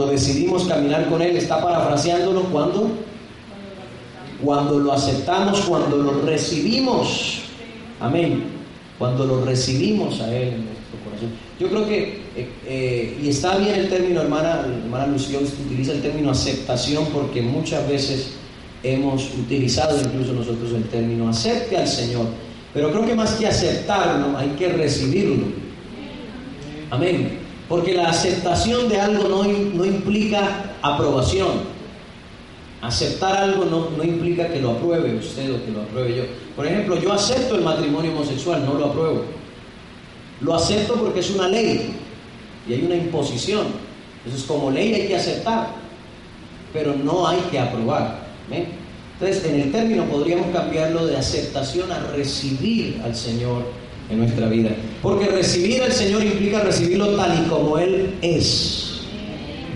cuando decidimos caminar con Él, está parafraseándolo cuando cuando lo aceptamos, cuando lo recibimos. Amén. Cuando lo recibimos a Él en nuestro corazón. Yo creo que, eh, eh, y está bien el término, hermana, hermana Lucio, utiliza el término aceptación porque muchas veces hemos utilizado incluso nosotros el término acepte al Señor. Pero creo que más que aceptarlo, hay que recibirlo. Amén. Porque la aceptación de algo no, no implica aprobación. Aceptar algo no, implica que lo apruebe usted o que lo apruebe yo. Por ejemplo, yo acepto el matrimonio homosexual, no lo apruebo. Lo acepto porque es una ley y hay una imposición. Entonces, como ley hay que aceptar, pero no hay que aprobar. Entonces, en el término podríamos cambiarlo de aceptación a recibir al Señor en nuestra vida. Porque recibir al Señor implica recibirlo tal y como Él es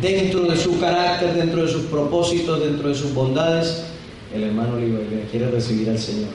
dentro de su carácter, dentro de sus propósitos, dentro de sus bondades, el hermano Oliver quiere recibir al Señor.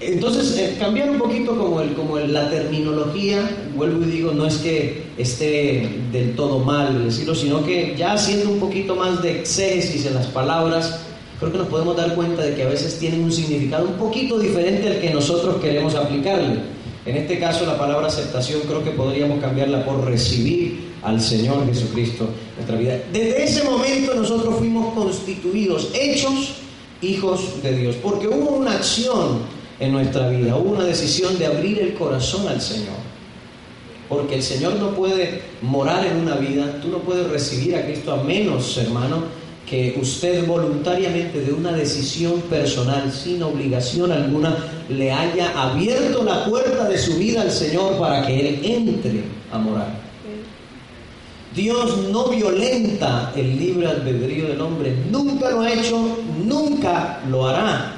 Entonces, eh, cambiar un poquito como, el, como la terminología, vuelvo y digo, no es que esté del todo mal decirlo, sino que ya haciendo un poquito más de exégesis en las palabras, creo que nos podemos dar cuenta de que a veces tienen un significado un poquito diferente al que nosotros queremos aplicarle. En este caso, la palabra aceptación creo que podríamos cambiarla por recibir al Señor Jesucristo en nuestra vida. Desde ese momento nosotros fuimos constituidos, hechos hijos de Dios, porque hubo una acción en nuestra vida, hubo una decisión de abrir el corazón al Señor. Porque el Señor no puede morar en una vida, tú no puedes recibir a Cristo a menos, hermano, que usted voluntariamente de una decisión personal, sin obligación alguna, le haya abierto la puerta de su vida al Señor para que Él entre a morar. Dios no violenta el libre albedrío del hombre, nunca lo ha hecho, nunca lo hará.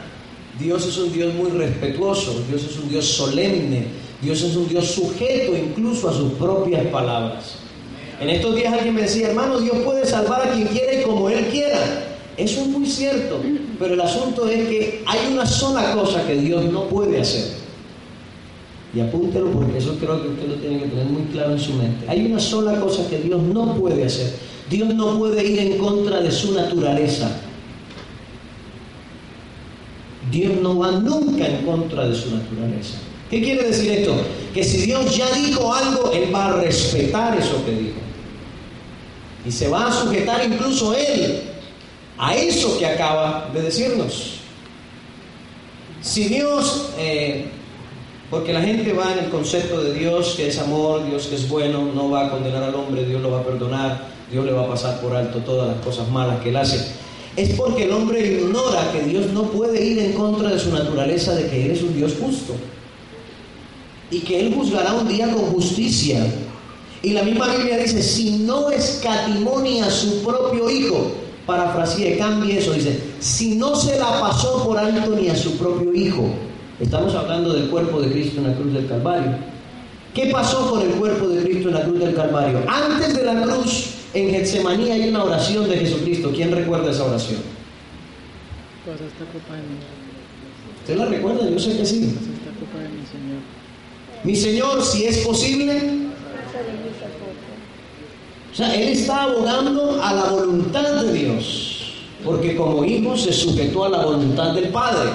Dios es un Dios muy respetuoso, Dios es un Dios solemne, Dios es un Dios sujeto incluso a sus propias palabras. En estos días alguien me decía, hermano, Dios puede salvar a quien quiera y como Él quiera. Eso es muy cierto, pero el asunto es que hay una sola cosa que Dios no puede hacer. Y apúntelo porque eso creo que usted lo tiene que tener muy claro en su mente. Hay una sola cosa que Dios no puede hacer. Dios no puede ir en contra de su naturaleza. Dios no va nunca en contra de su naturaleza. ¿Qué quiere decir esto? Que si Dios ya dijo algo, Él va a respetar eso que dijo. Y se va a sujetar incluso Él a eso que acaba de decirnos. Si Dios eh, porque la gente va en el concepto de Dios que es amor, Dios que es bueno, no va a condenar al hombre, Dios lo va a perdonar, Dios le va a pasar por alto todas las cosas malas que él hace. Es porque el hombre ignora que Dios no puede ir en contra de su naturaleza de que Él es un Dios justo. Y que Él juzgará un día con justicia. Y la misma Biblia dice, si no escatimonia a su propio hijo, parafraseé, cambie eso, dice, si no se la pasó por alto ni a su propio hijo, Estamos hablando del cuerpo de Cristo en la cruz del Calvario. ¿Qué pasó con el cuerpo de Cristo en la cruz del Calvario? Antes de la cruz, en Getsemaní hay una oración de Jesucristo. ¿Quién recuerda esa oración? ¿Usted la recuerda? Yo sé que sí. Mi Señor, si es posible. O sea, Él está abogando a la voluntad de Dios. Porque como hijo se sujetó a la voluntad del Padre.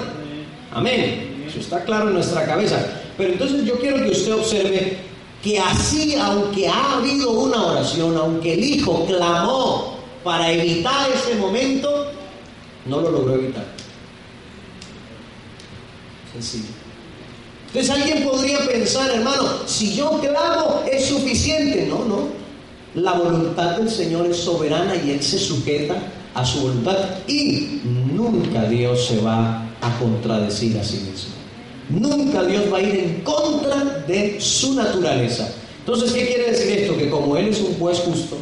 Amén está claro en nuestra cabeza. Pero entonces yo quiero que usted observe que así, aunque ha habido una oración, aunque el Hijo clamó para evitar ese momento, no lo logró evitar. Sencillo. Entonces alguien podría pensar, hermano, si yo clamo es suficiente. No, no. La voluntad del Señor es soberana y Él se sujeta a su voluntad. Y nunca Dios se va a contradecir a sí mismo. Nunca Dios va a ir en contra de su naturaleza. Entonces, ¿qué quiere decir esto? Que como Él es un juez justo,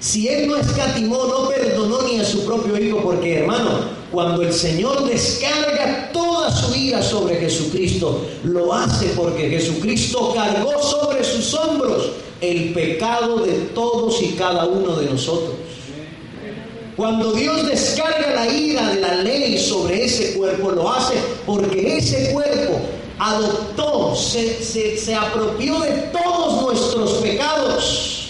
si Él no escatimó, no perdonó ni a su propio Hijo, porque hermano, cuando el Señor descarga toda su ira sobre Jesucristo, lo hace porque Jesucristo cargó sobre sus hombros el pecado de todos y cada uno de nosotros. Cuando Dios descarga la ira de la ley sobre ese cuerpo, lo hace porque ese cuerpo adoptó, se, apropió de todos nuestros pecados.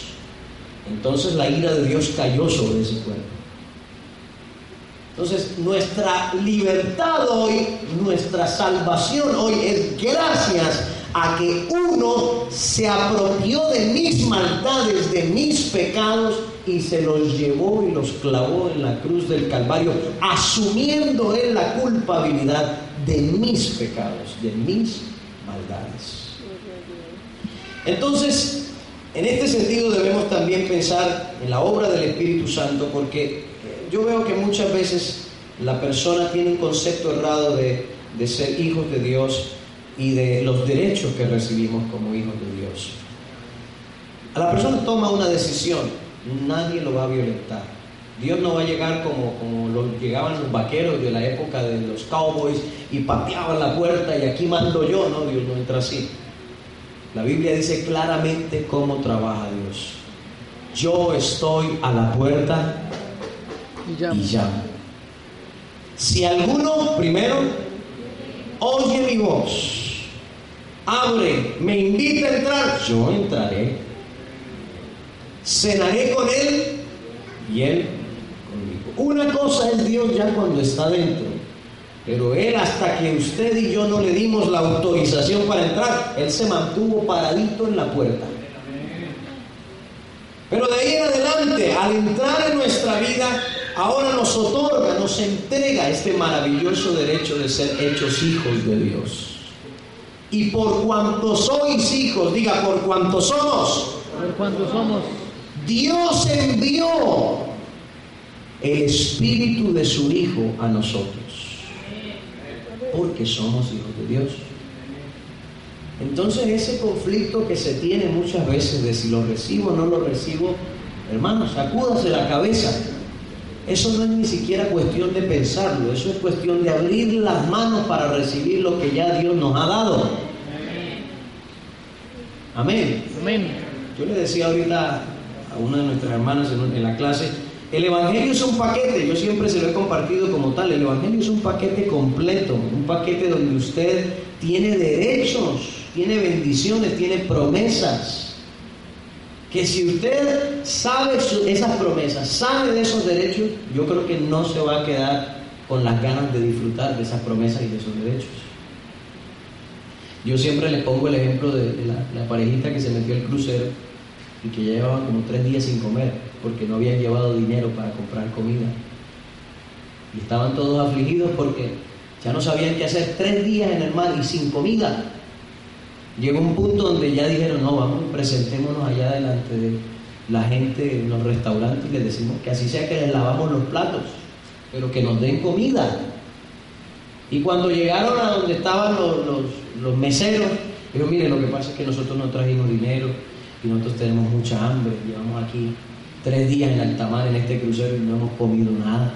En Entonces la ira de Dios cayó sobre ese cuerpo. Entonces nuestra libertad hoy, nuestra salvación hoy es gracias a que uno se apropió de mis maldades, de mis pecados y se los llevó y los clavó en la cruz del Calvario, asumiendo él la culpabilidad de mis pecados, de mis maldades. Entonces, en este sentido debemos también pensar en la obra del Espíritu Santo, porque yo veo que muchas veces la persona tiene un concepto errado de, de ser hijos de Dios y de los derechos que recibimos como hijos de Dios. A la persona toma una decisión, nadie lo va a violentar. Dios no va a llegar como, como llegaban los vaqueros de la época de los cowboys y pateaban la puerta y aquí mando yo. No, Dios no entra así. La Biblia dice claramente cómo trabaja Dios. Yo estoy a la puerta y llamo. Si alguno, primero, oye mi voz, abre, me invita a entrar, yo entraré, cenaré con él y él conmigo. Una cosa es Dios ya cuando está dentro, pero él hasta que usted y yo no le dimos la autorización para entrar, él se mantuvo paradito en la puerta. Pero de ahí en adelante, al entrar en nuestra vida, ahora nos otorga, nos entrega este maravilloso derecho de ser hechos hijos de Dios. Y por cuanto sois hijos, diga, por cuanto somos. Por cuanto somos. Dios envió el espíritu de su Hijo a nosotros. Porque somos hijos de Dios. Entonces ese conflicto que se tiene muchas veces de si lo recibo o no lo recibo, hermanos, sacúdase la cabeza eso no es ni siquiera cuestión de pensarlo, eso es cuestión de abrir las manos para recibir lo que ya Dios nos ha dado. Amén. Amén. Yo le decía ahorita a una de nuestras hermanas en, la clase, el Evangelio es un paquete, yo siempre se lo he compartido como tal, el Evangelio es un paquete completo, un paquete donde usted tiene derechos, tiene bendiciones, tiene promesas que si usted sabe esas promesas, sabe de esos derechos, yo creo que no se va a quedar con las ganas de disfrutar de esas promesas y de esos derechos. Yo siempre les pongo el ejemplo de, la, parejita que se metió al crucero y que llevaban como tres días sin comer porque no habían llevado dinero para comprar comida. Y estaban todos afligidos porque ya no sabían qué hacer tres días en el mar y sin comida. Llegó un punto donde ya dijeron, no, vamos, presentémonos allá delante de la gente en los restaurantes y les decimos que así sea que les lavamos los platos, pero que nos den comida. Y cuando llegaron a donde estaban los, meseros, dijo, mire, lo que pasa es que nosotros no trajimos dinero y nosotros tenemos mucha hambre, llevamos aquí tres días en alta mar en este crucero y no hemos comido nada.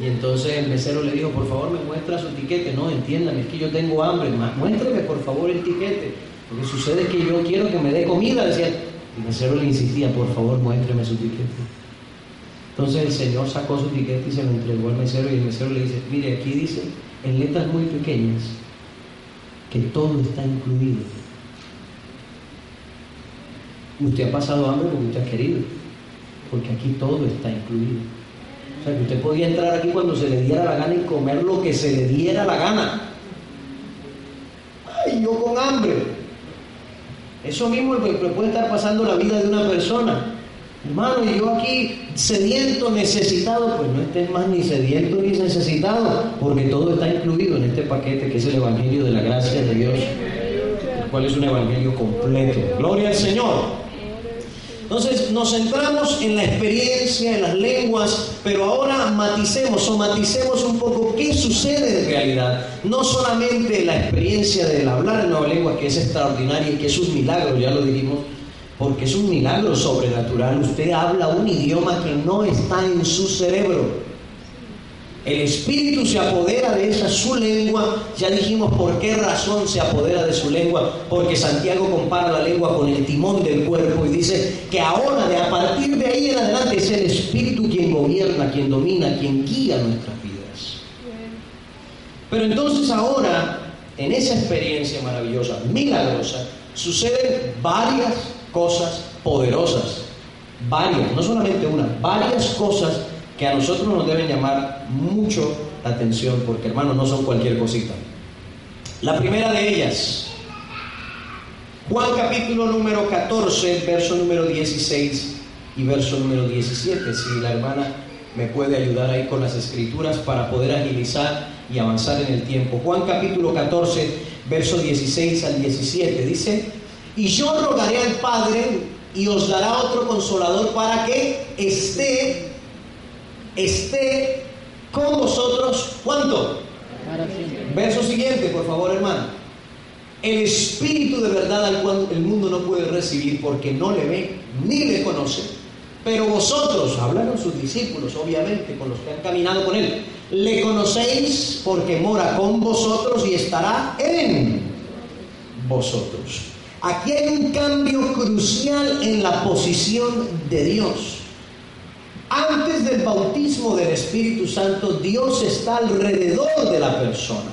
Y entonces el mesero le dijo, por favor me muestra su tiquete. No, entiéndame, es que yo tengo hambre. Muéstrame por favor el tiquete. Lo que sucede que yo quiero que me dé comida. Decía, el mesero le insistía, por favor muéstrame su tiquete. Entonces el señor sacó su tiquete y se lo entregó al mesero y el mesero le dice, mire, aquí dice en letras muy pequeñas que todo está incluido. Usted ha pasado hambre porque usted ha querido, porque aquí todo está incluido. O sea, que usted podía entrar aquí cuando se le diera la gana y comer lo que se le diera la gana. Ay, yo con hambre. Eso mismo puede estar pasando la vida de una persona. Hermano, y yo aquí sediento, necesitado, pues no estés más ni sediento ni necesitado, porque todo está incluido en este paquete que es el Evangelio de la gracia de Dios, el cual es un Evangelio completo. Gloria al Señor. Entonces nos centramos en la experiencia, en las lenguas, pero ahora maticemos o maticemos un poco qué sucede en realidad. No solamente la experiencia del hablar en nueva lengua, que es extraordinaria y que es un milagro, ya lo dijimos, porque es un milagro sobrenatural. Usted habla un idioma que no está en su cerebro. El espíritu se apodera de esa su lengua. Ya dijimos por qué razón se apodera de su lengua. Porque Santiago compara la lengua con el timón del cuerpo y dice que ahora, de a partir de ahí en adelante, es el espíritu quien gobierna, quien domina, quien guía nuestras vidas. Pero entonces ahora, en esa experiencia maravillosa, milagrosa, suceden varias cosas poderosas varias, no solamente una, varias cosas a nosotros nos deben llamar mucho la atención, porque hermanos, no son cualquier cosita. La primera de ellas, Juan capítulo número 14, verso número 16 y verso número 17. Si la hermana me puede ayudar ahí con las escrituras para poder agilizar y avanzar en el tiempo. Juan capítulo 14, verso 16 al 17 dice, y yo rogaré al Padre y os dará otro consolador para que esté, esté con vosotros. ¿Cuánto? Verso siguiente, por favor, hermano. El Espíritu de verdad al cual el mundo no puede recibir porque no le ve ni le conoce. Pero vosotros, hablaron sus discípulos, obviamente, con los que han caminado con él, le conocéis porque mora con vosotros y estará en vosotros. Aquí hay un cambio crucial en la posición de Dios. Antes del bautismo del Espíritu Santo, Dios está alrededor de la persona.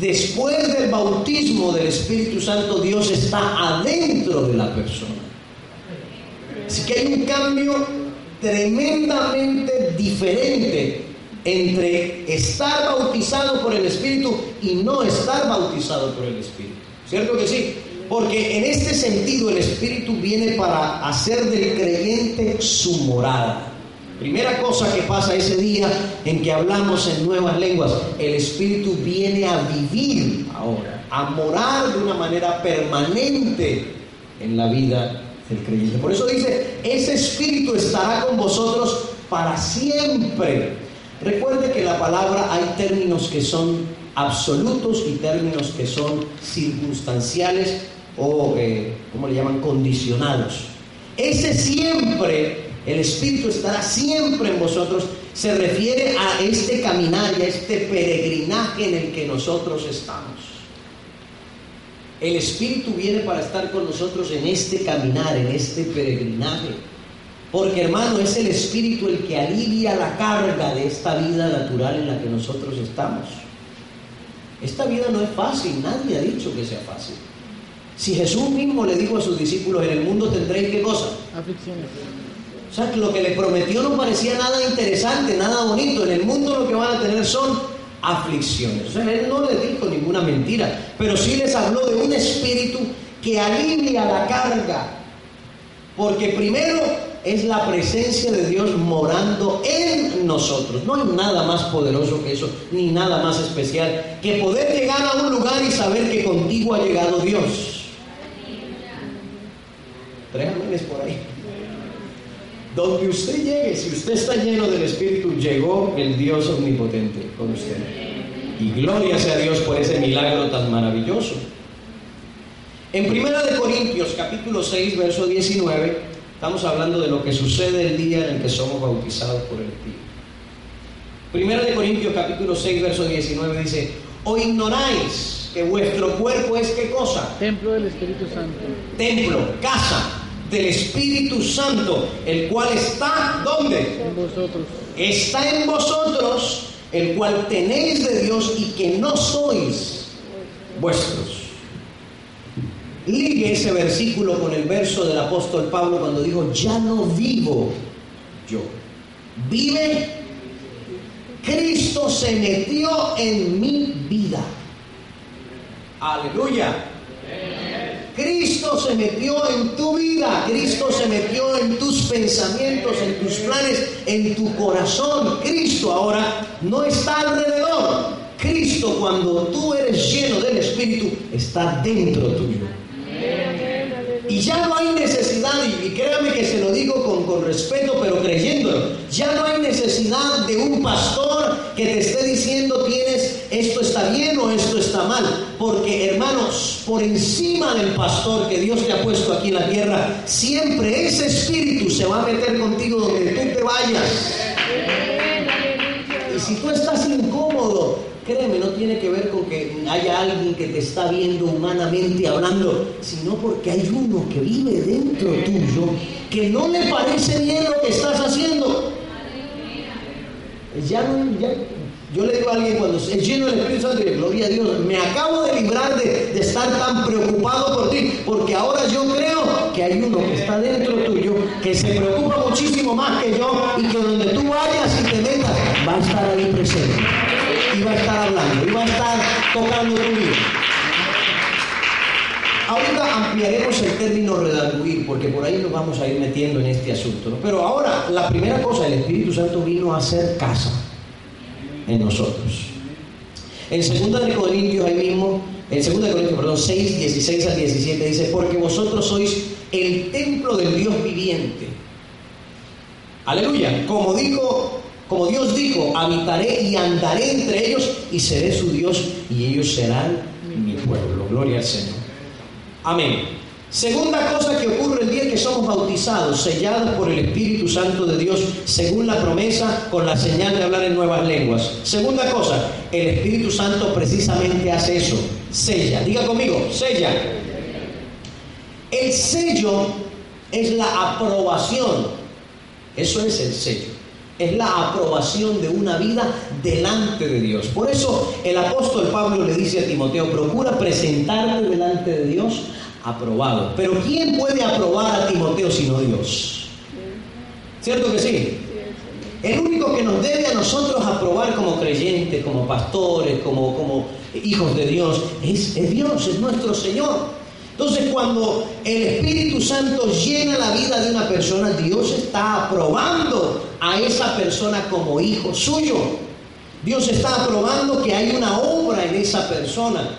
Después del bautismo del Espíritu Santo, Dios está adentro de la persona. Así que hay un cambio tremendamente diferente entre estar bautizado por el Espíritu y no estar bautizado por el Espíritu. ¿Cierto que sí? Porque en este sentido el Espíritu viene para hacer del creyente su morada. Primera cosa que pasa ese día en que hablamos en nuevas lenguas, el Espíritu viene a vivir ahora, a morar de una manera permanente en la vida del creyente. Por eso dice, ese Espíritu estará con vosotros para siempre. Recuerde que la palabra hay términos que son absolutos y términos que son circunstanciales o, eh, ¿cómo le llaman?, condicionados. Ese siempre el Espíritu estará siempre en vosotros, se refiere a este caminar y a este peregrinaje en el que nosotros estamos. El Espíritu viene para estar con nosotros en este caminar, en este peregrinaje. Porque hermano, es el Espíritu el que alivia la carga de esta vida natural en la que nosotros estamos. Esta vida no es fácil, nadie ha dicho que sea fácil. Si Jesús mismo le dijo a sus discípulos, en el mundo tendréis qué cosa? Aflicciones. O sea, lo que le prometió no parecía nada interesante, nada bonito. En el mundo lo que van a tener son aflicciones. O sea, él no les dijo ninguna mentira, pero sí les habló de un espíritu que alivia la carga. Porque primero es la presencia de Dios morando en nosotros. No hay nada más poderoso que eso, ni nada más especial que poder llegar a un lugar y saber que contigo ha llegado Dios. Tres por ahí. Donde usted llegue, si usted está lleno del Espíritu, llegó el Dios omnipotente con usted. Y gloria sea Dios por ese milagro tan maravilloso. En 1 de Corintios capítulo 6, verso 19, estamos hablando de lo que sucede el día en el que somos bautizados por el Espíritu. 1 de Corintios capítulo 6, verso 19 dice, o ignoráis que vuestro cuerpo es qué cosa? Templo del Espíritu Santo. Templo, casa, del Espíritu Santo, el cual está ¿dónde? En vosotros. Está en vosotros, el cual tenéis de Dios y que no sois vuestros. Ligue ese versículo con el verso del apóstol Pablo cuando dijo, ya no vivo yo. Vive Cristo se metió en mi vida. Aleluya. Cristo se metió en tu vida, Cristo se metió en tus pensamientos, en tus planes, en tu corazón. Cristo ahora no está alrededor. Cristo cuando tú eres lleno del Espíritu está dentro tuyo. Y ya no hay necesidad, y créame que se lo digo con, con respeto, pero creyéndolo, ya no hay necesidad de un pastor que te esté diciendo tienes esto está bien o esto está mal. Porque hermanos, por encima del pastor que Dios te ha puesto aquí en la tierra, siempre ese espíritu se va a meter contigo donde tú te vayas. Y si tú estás incómodo, Créeme, no tiene que ver con que haya alguien que te está viendo humanamente hablando, sino porque hay uno que vive dentro tuyo que no le parece bien lo que estás haciendo. Ya ya, Yo le digo a alguien cuando es lleno del Espíritu Santo, y gloria a Dios, me acabo de librar de, estar tan preocupado por ti, porque ahora yo creo que hay uno que está dentro tuyo, que se preocupa muchísimo más que yo, y que donde tú vayas y te metas, va a estar ahí presente, y va a estar hablando, y va a estar tocando tu vida. Ahorita ampliaremos el término redarguir, porque por ahí nos vamos a ir metiendo en este asunto. Pero ahora, la primera cosa, el Espíritu Santo vino a hacer casa en nosotros. En 2 de Corintios, ahí mismo, en 2 de Corintios, perdón, 6, 16 al 17, dice, porque vosotros sois el templo del Dios viviente. Aleluya. Como dijo, como Dios dijo, habitaré y andaré entre ellos y seré su Dios y ellos serán mi pueblo. Gloria al Señor. Amén. Segunda cosa que ocurre el día que somos bautizados, sellados por el Espíritu Santo de Dios, según la promesa, con la señal de hablar en nuevas lenguas. Segunda cosa, el Espíritu Santo precisamente hace eso, sella. Diga conmigo, sella. El sello es la aprobación. Eso es el sello. Es la aprobación de una vida delante de Dios. Por eso el apóstol Pablo le dice a Timoteo, procura presentarte delante de Dios aprobado. Pero ¿quién puede aprobar a Timoteo sino Dios? ¿Cierto que sí? El único que nos debe a nosotros aprobar como creyentes, como pastores, como, como hijos de Dios, es, es Dios, es nuestro Señor. Entonces cuando el Espíritu Santo llena la vida de una persona, Dios está aprobando a esa persona como hijo suyo. Dios está aprobando que hay una obra en esa persona.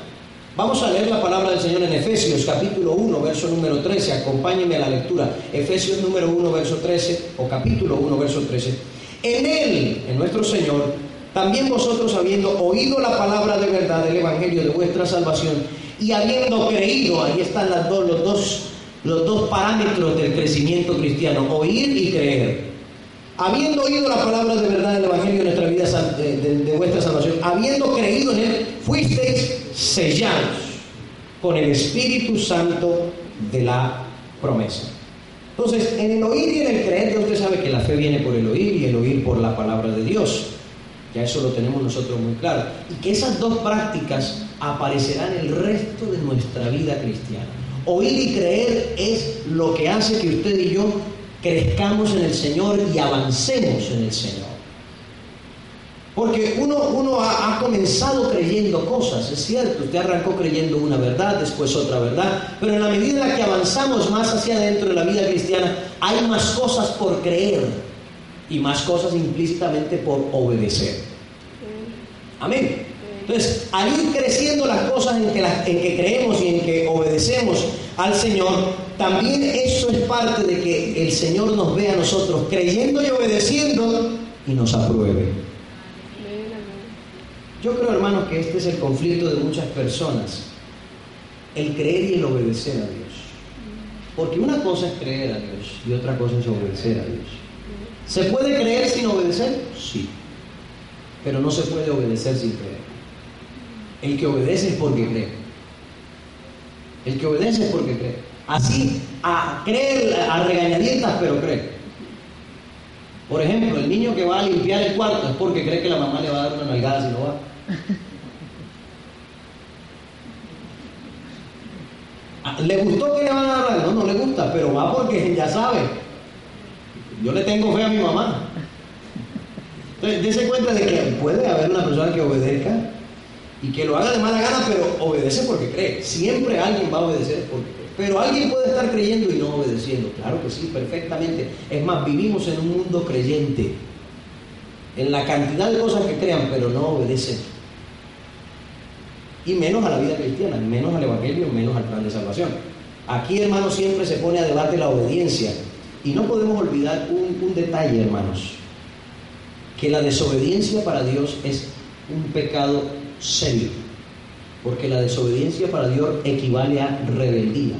Vamos a leer la palabra del Señor en Efesios capítulo 1, verso número 13. Acompáñenme a la lectura. Efesios número 1, verso 13 o capítulo 1, verso 13. En Él, en nuestro Señor, también vosotros habiendo oído la palabra de verdad del Evangelio de vuestra salvación y habiendo creído, ahí están dos, los, dos, los dos parámetros del crecimiento cristiano, oír y creer. Habiendo oído la palabra de verdad del Evangelio de nuestra vida de vuestra salvación, habiendo creído en Él, fuisteis sellados con el Espíritu Santo de la promesa. Entonces, en el oír y en el creer, ya usted sabe que la fe viene por el oír y el oír por la palabra de Dios. Ya eso lo tenemos nosotros muy claro. Y que esas dos prácticas aparecerán el resto de nuestra vida cristiana. Oír y creer es lo que hace que usted y yo crezcamos en el Señor y avancemos en el Señor. Porque uno, ha, comenzado creyendo cosas, es cierto, usted arrancó creyendo una verdad, después otra verdad, pero en la medida en la que avanzamos más hacia adentro de la vida cristiana, hay más cosas por creer y más cosas implícitamente por obedecer. Amén. Entonces, al ir creciendo las cosas en que, en que creemos y en que obedecemos al Señor, también eso es parte de que el Señor nos vea a nosotros creyendo y obedeciendo y nos apruebe. Yo creo, hermanos, que este es el conflicto de muchas personas, el creer y el obedecer a Dios. Porque una cosa es creer a Dios y otra cosa es obedecer a Dios. ¿Se puede creer sin obedecer? Sí. Pero no se puede obedecer sin creer. El que obedece es porque cree. El que obedece es porque cree. Así, a creer a regañadientas, pero cree. Por ejemplo, el niño que va a limpiar el cuarto es porque cree que la mamá le va a dar una nalgada si no va. ¿Le gustó que le van a dar? No, no le gusta, pero va porque ya sabe. Yo le tengo fe a mi mamá. Entonces, dése cuenta de que puede haber una persona que obedezca y que lo haga de mala gana, pero obedece porque cree. Siempre alguien va a obedecer porque. Pero alguien puede estar creyendo y no obedeciendo. Claro que sí, perfectamente. Es más, vivimos en un mundo creyente. En la cantidad de cosas que crean, pero no obedecen. Y menos a la vida cristiana, menos al Evangelio, menos al plan de salvación. Aquí, hermanos, siempre se pone a debate la obediencia. Y no podemos olvidar un, detalle, hermanos. Que la desobediencia para Dios es un pecado serio. Porque la desobediencia para Dios equivale a rebeldía.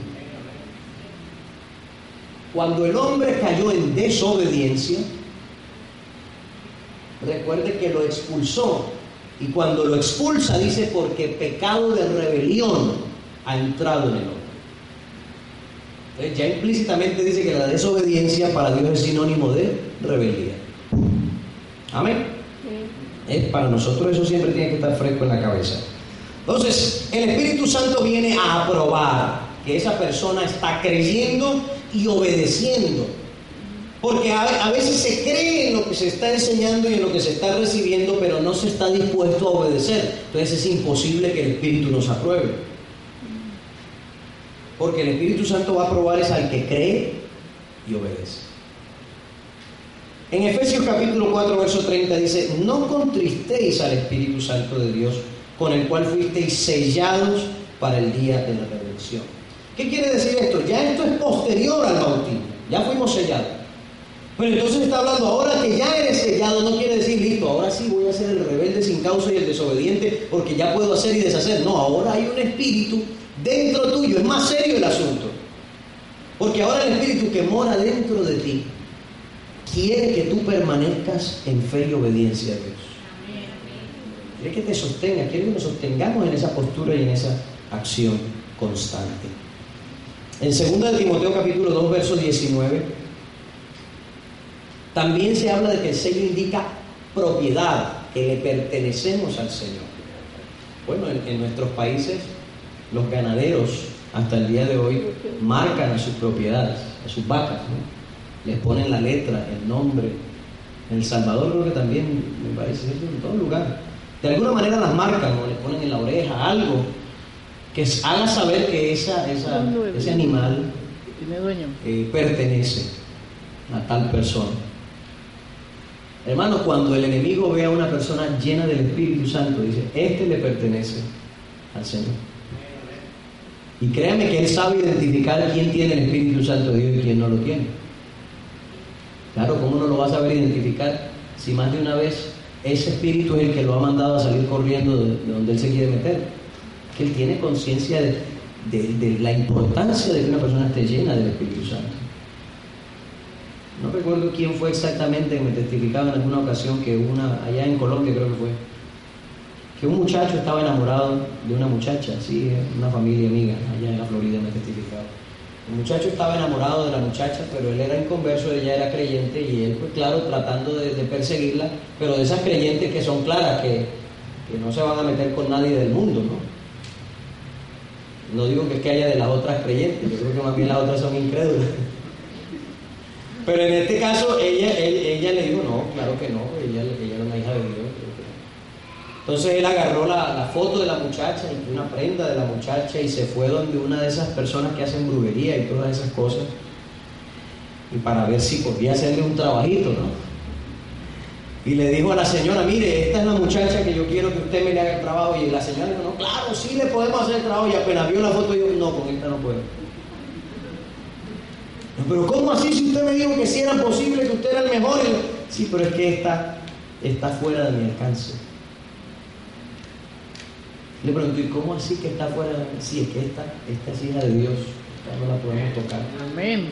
Cuando el hombre cayó en desobediencia, recuerde que lo expulsó. Y cuando lo expulsa dice porque pecado de rebelión ha entrado en el hombre. Entonces ya implícitamente dice que la desobediencia para Dios es sinónimo de rebeldía. Amén. para nosotros eso siempre tiene que estar fresco en la cabeza. Entonces, el Espíritu Santo viene a aprobar que esa persona está creyendo y obedeciendo. Porque a, veces se cree en lo que se está enseñando y en lo que se está recibiendo, pero no se está dispuesto a obedecer. Entonces es imposible que el Espíritu nos apruebe. Porque el Espíritu Santo va a aprobar es al que cree y obedece. En Efesios capítulo 4, verso 30 dice, no contristéis al Espíritu Santo de Dios, con el cual fuisteis sellados para el día de la redención. ¿Qué quiere decir esto? Ya esto es posterior al bautismo, ya fuimos sellados. Pero entonces está hablando ahora que ya eres sellado, no quiere decir, listo, ahora sí voy a ser el rebelde sin causa y el desobediente porque ya puedo hacer y deshacer. No, ahora hay un espíritu dentro tuyo, es más serio el asunto. Porque ahora el espíritu que mora dentro de ti quiere que tú permanezcas en fe y obediencia a Dios. Quiere que te sostenga, quiere que nos sostengamos en esa postura y en esa acción constante. En 2 Timoteo capítulo 2, verso 19, también se habla de que el sello indica propiedad, que le pertenecemos al Señor. Bueno, en, nuestros países los ganaderos hasta el día de hoy marcan a sus propiedades, a sus vacas, les ponen la letra, el nombre. En El Salvador creo que también me parece, en todo lugar. De alguna manera las marcan o les ponen en la oreja algo que haga saber que esa, ese animal eh, pertenece a tal persona. Hermanos, cuando el enemigo ve a una persona llena del Espíritu Santo, dice, este le pertenece al Señor. Y créame que él sabe identificar quién tiene el Espíritu Santo de Dios y quién no lo tiene. Claro, ¿cómo no lo va a saber identificar si más de una vez ese espíritu es el que lo ha mandado a salir corriendo de, donde él se quiere meter? Que él tiene conciencia de, la importancia de que una persona esté llena del Espíritu Santo. No recuerdo quién fue exactamente que me testificaba en alguna ocasión que una, allá en Colombia creo que fue, que un muchacho estaba enamorado de una muchacha, sí, una familia amiga, allá en la Florida me testificaba el muchacho estaba enamorado de la muchacha, pero él era inconverso, ella era creyente y él, pues claro, tratando de, perseguirla, pero de esas creyentes que son claras, que, no se van a meter con nadie del mundo, ¿no? No digo que, es que haya de las otras creyentes, yo creo que más bien las otras son incrédulas. Pero en este caso ella, ella, le dijo, no, claro que no, ella, ella era una hija de Dios. Entonces él agarró la, foto de la muchacha una prenda de la muchacha y se fue donde una de esas personas que hacen brujería y todas esas cosas. Y para ver si podía hacerle un trabajito, ¿no? Y le dijo a la señora, mire, esta es la muchacha que yo quiero que usted me le haga el trabajo. Y la señora dijo, no, claro, sí le podemos hacer el trabajo. Y apenas vio la foto, yo, no, con esta no puedo. Pero ¿cómo así si usted me dijo que si era posible, que usted era el mejor? sí, pero es que esta está fuera de mi alcance. Le pregunto, ¿y cómo así que está fuera? Sí, es que esta, esta es hija de Dios, esta no la podemos tocar. Amén.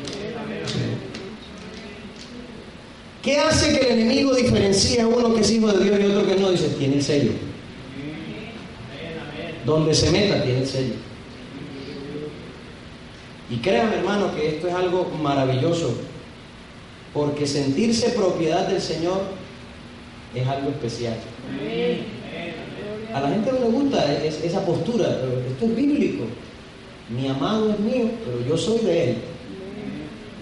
¿Qué hace que el enemigo diferencie a uno que es hijo de Dios y otro que no? Dice, tiene el sello. Donde se meta, tiene el sello. Y créanme, hermano, que esto es algo maravilloso, porque sentirse propiedad del Señor es algo especial. A la gente no le gusta esa postura, pero esto es bíblico. Mi amado es mío, pero yo soy de Él.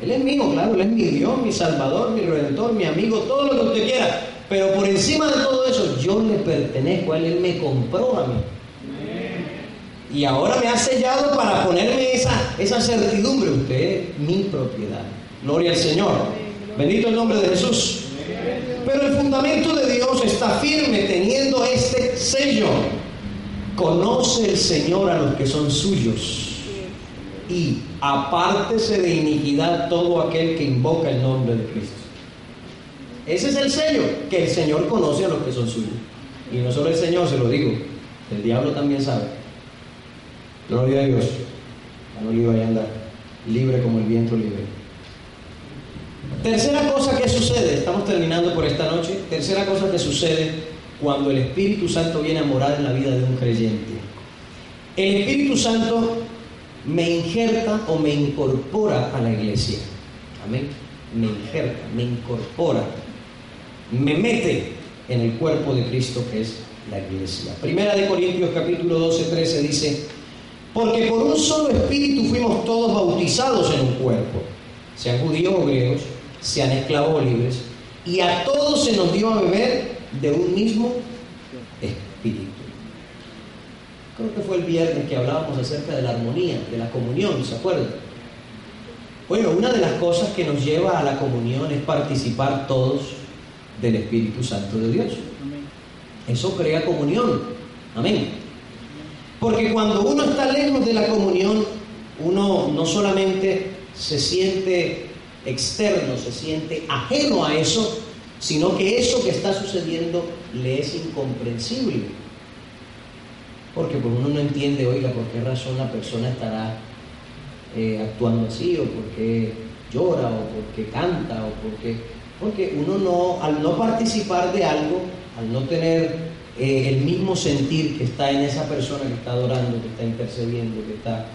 Él es mío, claro, Él es mi Dios, mi Salvador, mi Redentor, mi amigo, todo lo que usted quiera. Pero por encima de todo eso, yo le pertenezco a Él, Él me compró a mí. Y ahora me ha sellado para ponerme esa, esa certidumbre. Usted es mi propiedad. Gloria al Señor. Bendito el nombre de Jesús. Pero el fundamento de Dios está firme teniendo este sello. Conoce el Señor a los que son suyos. Y apártese de iniquidad todo aquel que invoca el nombre de Cristo. Ese es el sello, que el Señor conoce a los que son suyos. Y no solo el Señor, se lo digo, el diablo también sabe. Gloria a Dios. no le iba a andar libre como el viento libre. Tercera cosa que sucede, estamos terminando por esta noche, tercera cosa que sucede cuando el Espíritu Santo viene a morar en la vida de un creyente. El Espíritu Santo me injerta o me incorpora a la iglesia. Amén. Me injerta, me incorpora, me mete en el cuerpo de Cristo que es la iglesia. Primera de Corintios capítulo 12, 13 dice, porque por un solo espíritu fuimos todos bautizados en un cuerpo, sean judíos o griegos, sean esclavos o libres, y a todos se nos dio a beber de un mismo espíritu. Creo que fue el viernes que hablábamos acerca de la armonía, de la comunión, ¿se acuerdan? Bueno, una de las cosas que nos lleva a la comunión es participar todos del Espíritu Santo de Dios. Eso crea comunión. Amén. Porque cuando uno está lejos de la comunión, uno no solamente se siente externo, se siente ajeno a eso, sino que eso que está sucediendo le es incomprensible. Porque pues uno no entiende, oiga, por qué razón la persona estará eh, actuando así, o por qué llora, o por qué canta, o por qué... Porque uno no, al no participar de algo, al no tener eh, el mismo sentir que está en esa persona que está adorando, que está intercediendo, que está...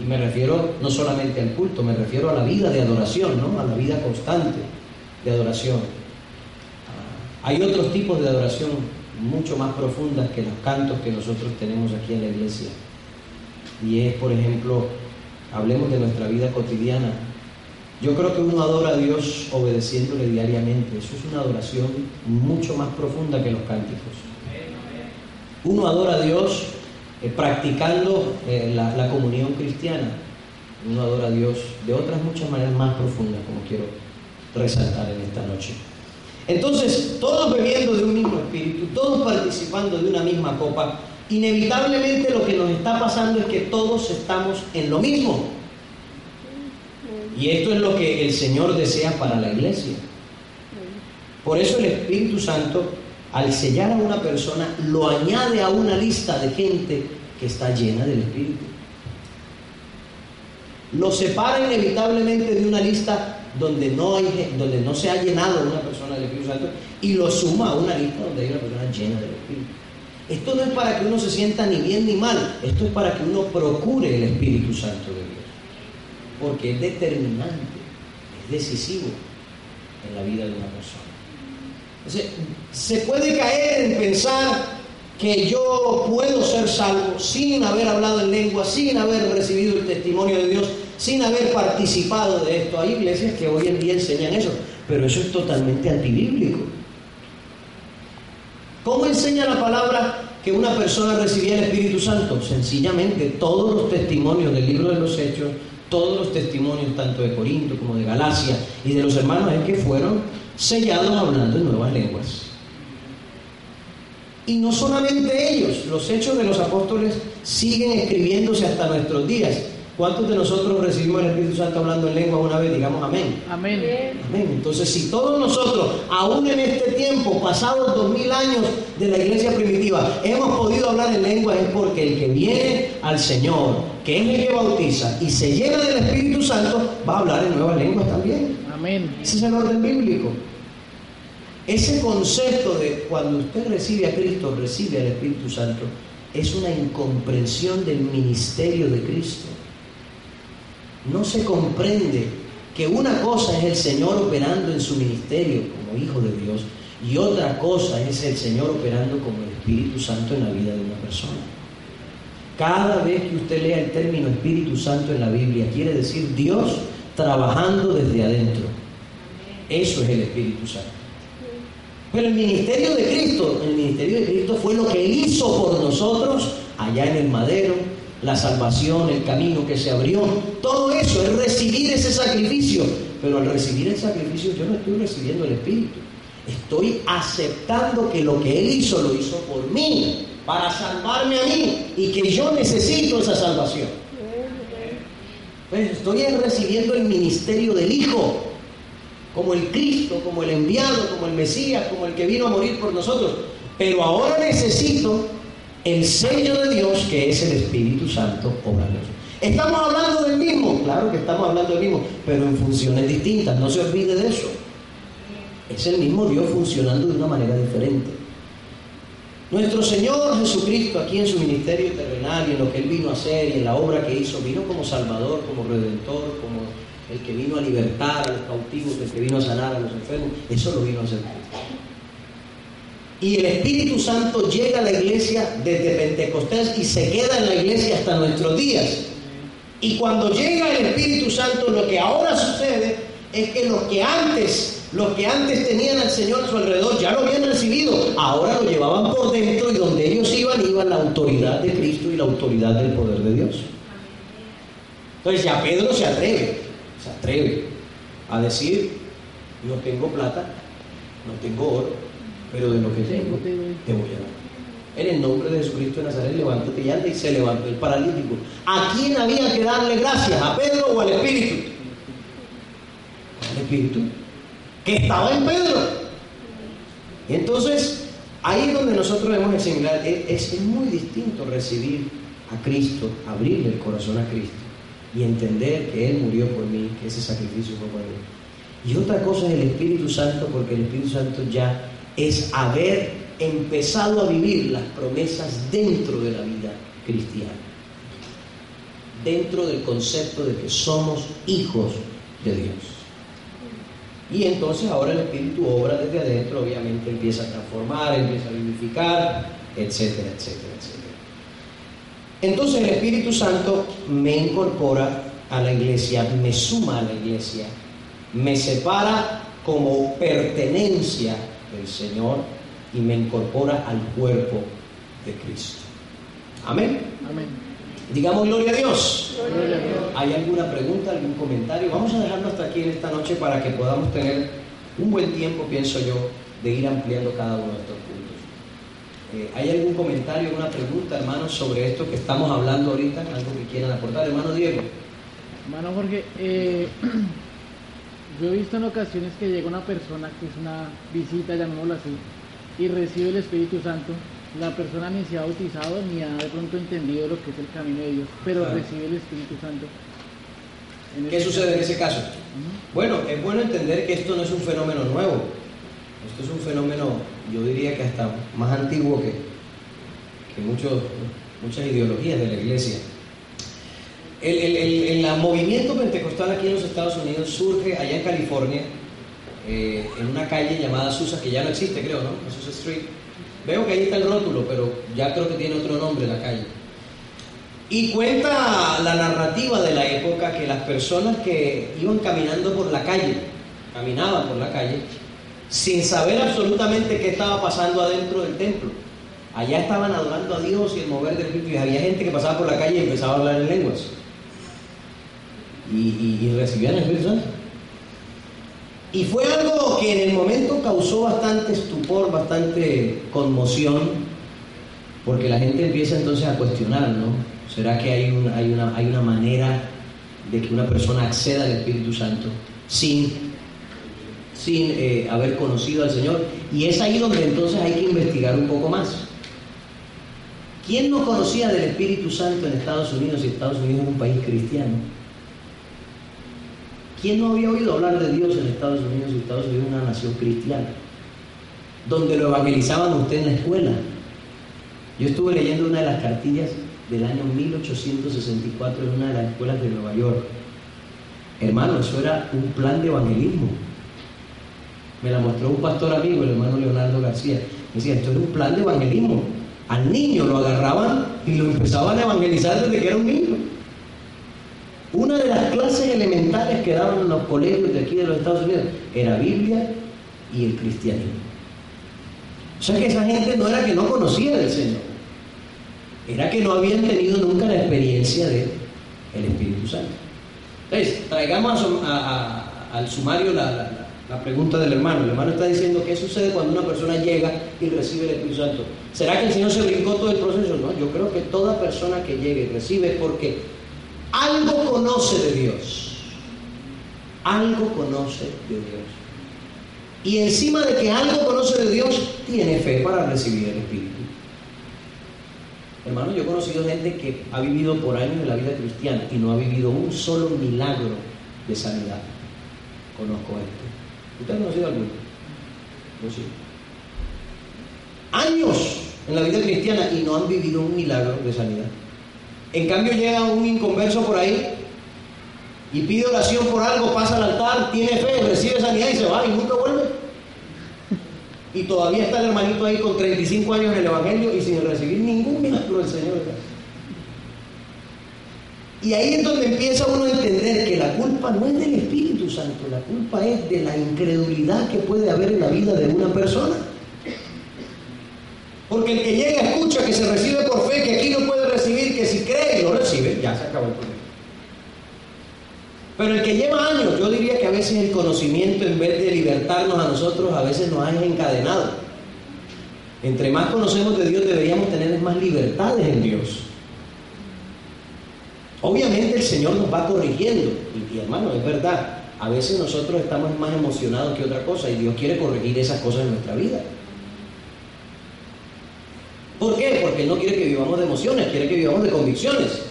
Y me refiero no solamente al culto, me refiero a la vida de adoración, ¿no? A la vida constante de adoración. Ah, hay otros tipos de adoración mucho más profundas que los cantos que nosotros tenemos aquí en la iglesia. Y es, por ejemplo, hablemos de nuestra vida cotidiana. Yo creo que uno adora a Dios obedeciéndole diariamente. Eso es una adoración mucho más profunda que los cánticos. Uno adora a Dios eh, practicando eh, la, la comunión cristiana. Uno adora a Dios de otras muchas maneras más profundas, como quiero resaltar en esta noche. Entonces, todos bebiendo de un mismo espíritu, todos participando de una misma copa, inevitablemente lo que nos está pasando es que todos estamos en lo mismo. Y esto es lo que el Señor desea para la iglesia. Por eso el Espíritu Santo, al sellar a una persona, lo añade a una lista de gente que está llena del Espíritu. Lo separa inevitablemente de una lista donde no, hay, donde no se ha llenado una persona Y lo suma a una lista donde hay una persona llena del Espíritu. Esto no es para que uno se sienta ni bien ni mal, esto es para que uno procure el Espíritu Santo de Dios. Porque es determinante, es decisivo en la vida de una persona. Entonces, se puede caer en pensar que yo puedo ser salvo sin haber hablado en lengua, sin haber recibido el testimonio de Dios, sin haber participado de esto. Hay iglesias que hoy en día enseñan eso, pero eso es totalmente antibíblico. ¿Cómo enseña la palabra que una persona recibía el Espíritu Santo? Sencillamente, todos los testimonios del libro de los Hechos, todos los testimonios tanto de Corinto como de Galacia y de los hermanos es que fueron sellados hablando en nuevas lenguas. Y no solamente ellos, los hechos de los apóstoles siguen escribiéndose hasta nuestros días. ¿Cuántos de nosotros recibimos el Espíritu Santo hablando en lengua una vez? Digamos amén. Amén. Amén. Entonces, si todos nosotros, aún en este tiempo, pasados dos mil años de la iglesia primitiva, hemos podido hablar en lengua, es porque el que viene al Señor, que es el que bautiza y se llena del Espíritu Santo, va a hablar en nuevas lenguas también. Amén. Ese es el orden bíblico. Ese concepto de cuando usted recibe a Cristo, recibe al Espíritu Santo, es una incomprensión del ministerio de Cristo. No se comprende que una cosa es el Señor operando en su ministerio como Hijo de Dios y otra cosa es el Señor operando como el Espíritu Santo en la vida de una persona. Cada vez que usted lea el término Espíritu Santo en la Biblia, quiere decir Dios trabajando desde adentro. Eso es el Espíritu Santo. Pero el ministerio de Cristo, el ministerio de Cristo fue lo que hizo por nosotros allá en el madero, la salvación, el camino que se abrió, todo eso es recibir ese sacrificio. Pero al recibir el sacrificio yo no estoy recibiendo el Espíritu. Estoy aceptando que lo que Él hizo lo hizo por mí, para salvarme a mí y que yo necesito esa salvación. Pues estoy recibiendo el ministerio del Hijo, como el Cristo, como el enviado, como el Mesías, como el que vino a morir por nosotros. Pero ahora necesito el sello de Dios que es el Espíritu Santo obrando. ¿Estamos hablando del mismo? Claro que estamos hablando del mismo, pero en funciones distintas, no se olvide de eso. Es el mismo Dios funcionando de una manera diferente. Nuestro Señor Jesucristo aquí en su ministerio terrenal y en lo que Él vino a hacer y en la obra que hizo, vino como Salvador, como Redentor, como el que vino a libertar a los cautivos, el que vino a sanar a los enfermos, eso lo vino a hacer. Y el Espíritu Santo llega a la iglesia desde Pentecostés y se queda en la iglesia hasta nuestros días. Y cuando llega el Espíritu Santo, lo que ahora sucede es que los que antes, los que antes tenían al Señor a su alrededor, ya lo habían recibido, ahora lo llevaban por dentro y donde ellos iban, iba la autoridad de Cristo y la autoridad del poder de Dios. Entonces ya Pedro se atreve, se atreve a decir, no tengo plata, no tengo oro, pero de lo que tengo te voy a dar. En el nombre de Jesucristo de Nazaret, levántate y anda y se levantó el paralítico. ¿A quién había que darle gracias? ¿A Pedro o al Espíritu? Al Espíritu, que estaba en Pedro. Y entonces, ahí es donde nosotros debemos asimilar, es, es muy distinto recibir a Cristo, abrirle el corazón a Cristo y entender que Él murió por mí, que ese sacrificio fue por mí. Y otra cosa es el Espíritu Santo, porque el Espíritu Santo ya es haber empezado a vivir las promesas dentro de la vida cristiana, dentro del concepto de que somos hijos de Dios. Y entonces ahora el Espíritu obra desde adentro, obviamente empieza a transformar, empieza a vivificar, etcétera, etcétera, etcétera. Entonces el Espíritu Santo me incorpora a la iglesia, me suma a la iglesia, me separa como pertenencia del Señor y me incorpora al cuerpo de Cristo. Amén. Amén. Digamos gloria a Dios. ¿Hay alguna pregunta, algún comentario? Vamos a dejarlo hasta aquí en esta noche para que podamos tener un buen tiempo, pienso yo, de ir ampliando cada uno de estos puntos. Eh, ¿Hay algún comentario, alguna pregunta, hermanos, sobre esto que estamos hablando ahorita? ¿Algo que quieran aportar? Hermano Diego. Hermano Jorge, eh, yo he visto en ocasiones que llega una persona que es una visita, llamémoslo así, y recibe el Espíritu Santo. La persona ni se ha bautizado ni ha de pronto entendido lo que es el camino de Dios, pero Claro. recibe el Espíritu Santo. En ¿Qué este sucede en ese caso? Bueno, es bueno entender que esto no es un fenómeno nuevo. Esto es un fenómeno, yo diría que hasta más antiguo que, que muchos, muchas ideologías de la iglesia. El, el- el- el movimiento pentecostal aquí en los Estados Unidos surge allá en California, eh, en una calle llamada Susa, que ya no existe, creo, ¿no? Susa Street. Veo que ahí está el rótulo, pero ya creo que tiene otro nombre la calle. Y cuenta la narrativa de la época que las personas que iban caminando por la calle, caminaban por la calle, sin saber absolutamente qué estaba pasando adentro del templo. Allá estaban adorando a Dios y el mover del Espíritu. Y había gente que pasaba por la calle y empezaba a hablar en lenguas. Y, recibían el Espíritu Santo. Y fue algo que en el momento causó bastante estupor, bastante conmoción, porque la gente empieza entonces a cuestionar, ¿no? ¿Será que hay una, hay una, hay una manera de que una persona acceda al Espíritu Santo sin, sin eh, haber conocido al Señor? Y es ahí donde entonces hay que investigar un poco más. ¿Quién no conocía del Espíritu Santo en Estados Unidos y Estados Unidos es un país cristiano? ¿Quién no había oído hablar de Dios en Estados Unidos Estados Unidos es una nación cristiana? Donde lo evangelizaban a usted en la escuela. Yo estuve leyendo una de las cartillas del año 1864 en una de las escuelas de Nueva York. Hermano, eso era un plan de evangelismo. Me la mostró un pastor amigo, el hermano Leonardo García. Me decía, esto era un plan de evangelismo. Al niño lo agarraban y lo empezaban a evangelizar desde que era un niño. Una de las clases elementales que daban en los colegios de aquí de los Estados Unidos era Biblia y el cristianismo. O sea que esa gente no era que no conocía del Señor, era que no habían tenido nunca la experiencia del Espíritu Santo. Entonces, traigamos al sumario la pregunta del hermano. El hermano está diciendo qué sucede cuando una persona llega y recibe el Espíritu Santo. ¿Será que el Señor se brincó todo el proceso? No, yo creo que toda persona que llegue y recibe es porque algo conoce de Dios. Algo conoce de Dios. Y encima de que algo conoce de Dios, tiene fe para recibir el Espíritu. Hermano, yo he conocido gente que ha vivido por años en la vida cristiana y no ha vivido un solo milagro de sanidad. Conozco esto. ¿Usted ha conocido alguno? Yo sí. Años en la vida cristiana y no han vivido un milagro de sanidad. En cambio llega un inconverso por ahí y pide oración por algo, pasa al altar, tiene fe, recibe sanidad y se va y nunca vuelve. Y todavía está el hermanito ahí con 35 años en el Evangelio y sin recibir ningún milagro del Señor. Y ahí es donde empieza uno a entender que la culpa no es del Espíritu Santo, la culpa es de la incredulidad que puede haber en la vida de una persona. Porque el que llega escucha que se recibe por fe, que aquí no puede recibir, que si cree y lo recibe, ya se acabó el problema. Pero el que lleva años, yo diría que a veces el conocimiento en vez de libertarnos a nosotros, a veces nos ha encadenado. Entre más conocemos de Dios deberíamos tener más libertades en Dios. Obviamente el Señor nos va corrigiendo. Y, y, hermano, es verdad, a veces nosotros estamos más emocionados que otra cosa y Dios quiere corregir esas cosas en nuestra vida. ¿Por qué? Porque no quiere que vivamos de emociones, quiere que vivamos de convicciones.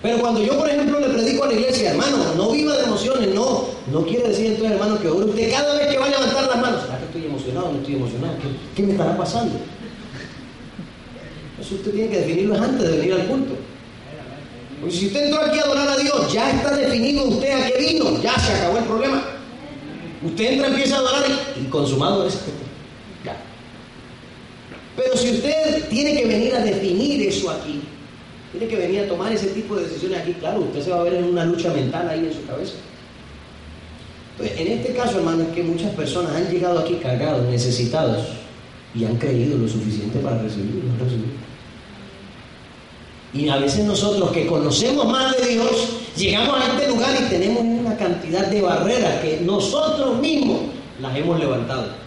Pero cuando yo, por ejemplo, le predico a la iglesia, hermano, no viva de emociones, no, no quiere decir entonces, hermano, que usted cada vez que va a levantar las manos, ¿será que estoy emocionado no estoy emocionado? ¿Qué, me estará pasando? Eso usted tiene que definirlo antes de venir al culto. Porque si usted entró aquí a adorar a Dios, ya está definido usted a qué vino, ya se acabó el problema. Usted entra, empieza a adorar y, consumado es. Pero si usted tiene que venir a definir eso aquí, tiene que venir a tomar ese tipo de decisiones aquí, claro, usted se va a ver en una lucha mental ahí en su cabeza. Entonces, en este caso, hermano, es que muchas personas han llegado aquí cargados, necesitados, y han creído lo suficiente para recibirlo, Y a veces nosotros que conocemos más de Dios, llegamos a este lugar y tenemos una cantidad de barreras que nosotros mismos las hemos levantado.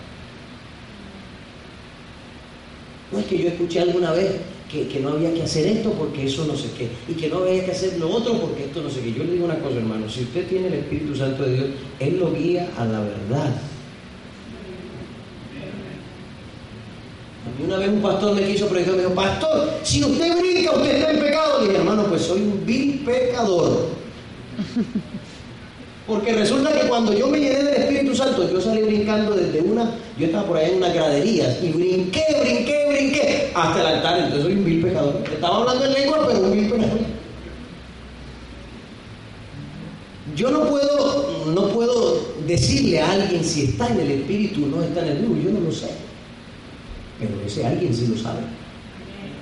No es que yo escuché alguna vez que, no había que hacer esto porque eso no sé qué, y que no había que hacer lo otro porque esto no sé qué. Yo le digo una cosa, hermano, si usted tiene el Espíritu Santo de Dios, Él lo guía a la verdad. A una vez un pastor me quiso predicar, me dijo, pastor, si usted brinca, usted está en pecado. Le dije, hermano, pues soy un vil pecador. Porque resulta que cuando yo me llené del Espíritu Santo, yo salí brincando desde una, yo estaba por ahí en una gradería y brinqué, brinqué, brinqué hasta el altar. Entonces soy un vil pecador. Estaba hablando en lengua, pero un vil pecador. Yo no puedo, no puedo decirle a alguien si está en el Espíritu o no está en el mismo, yo no lo sé. Pero ese alguien sí lo sabe.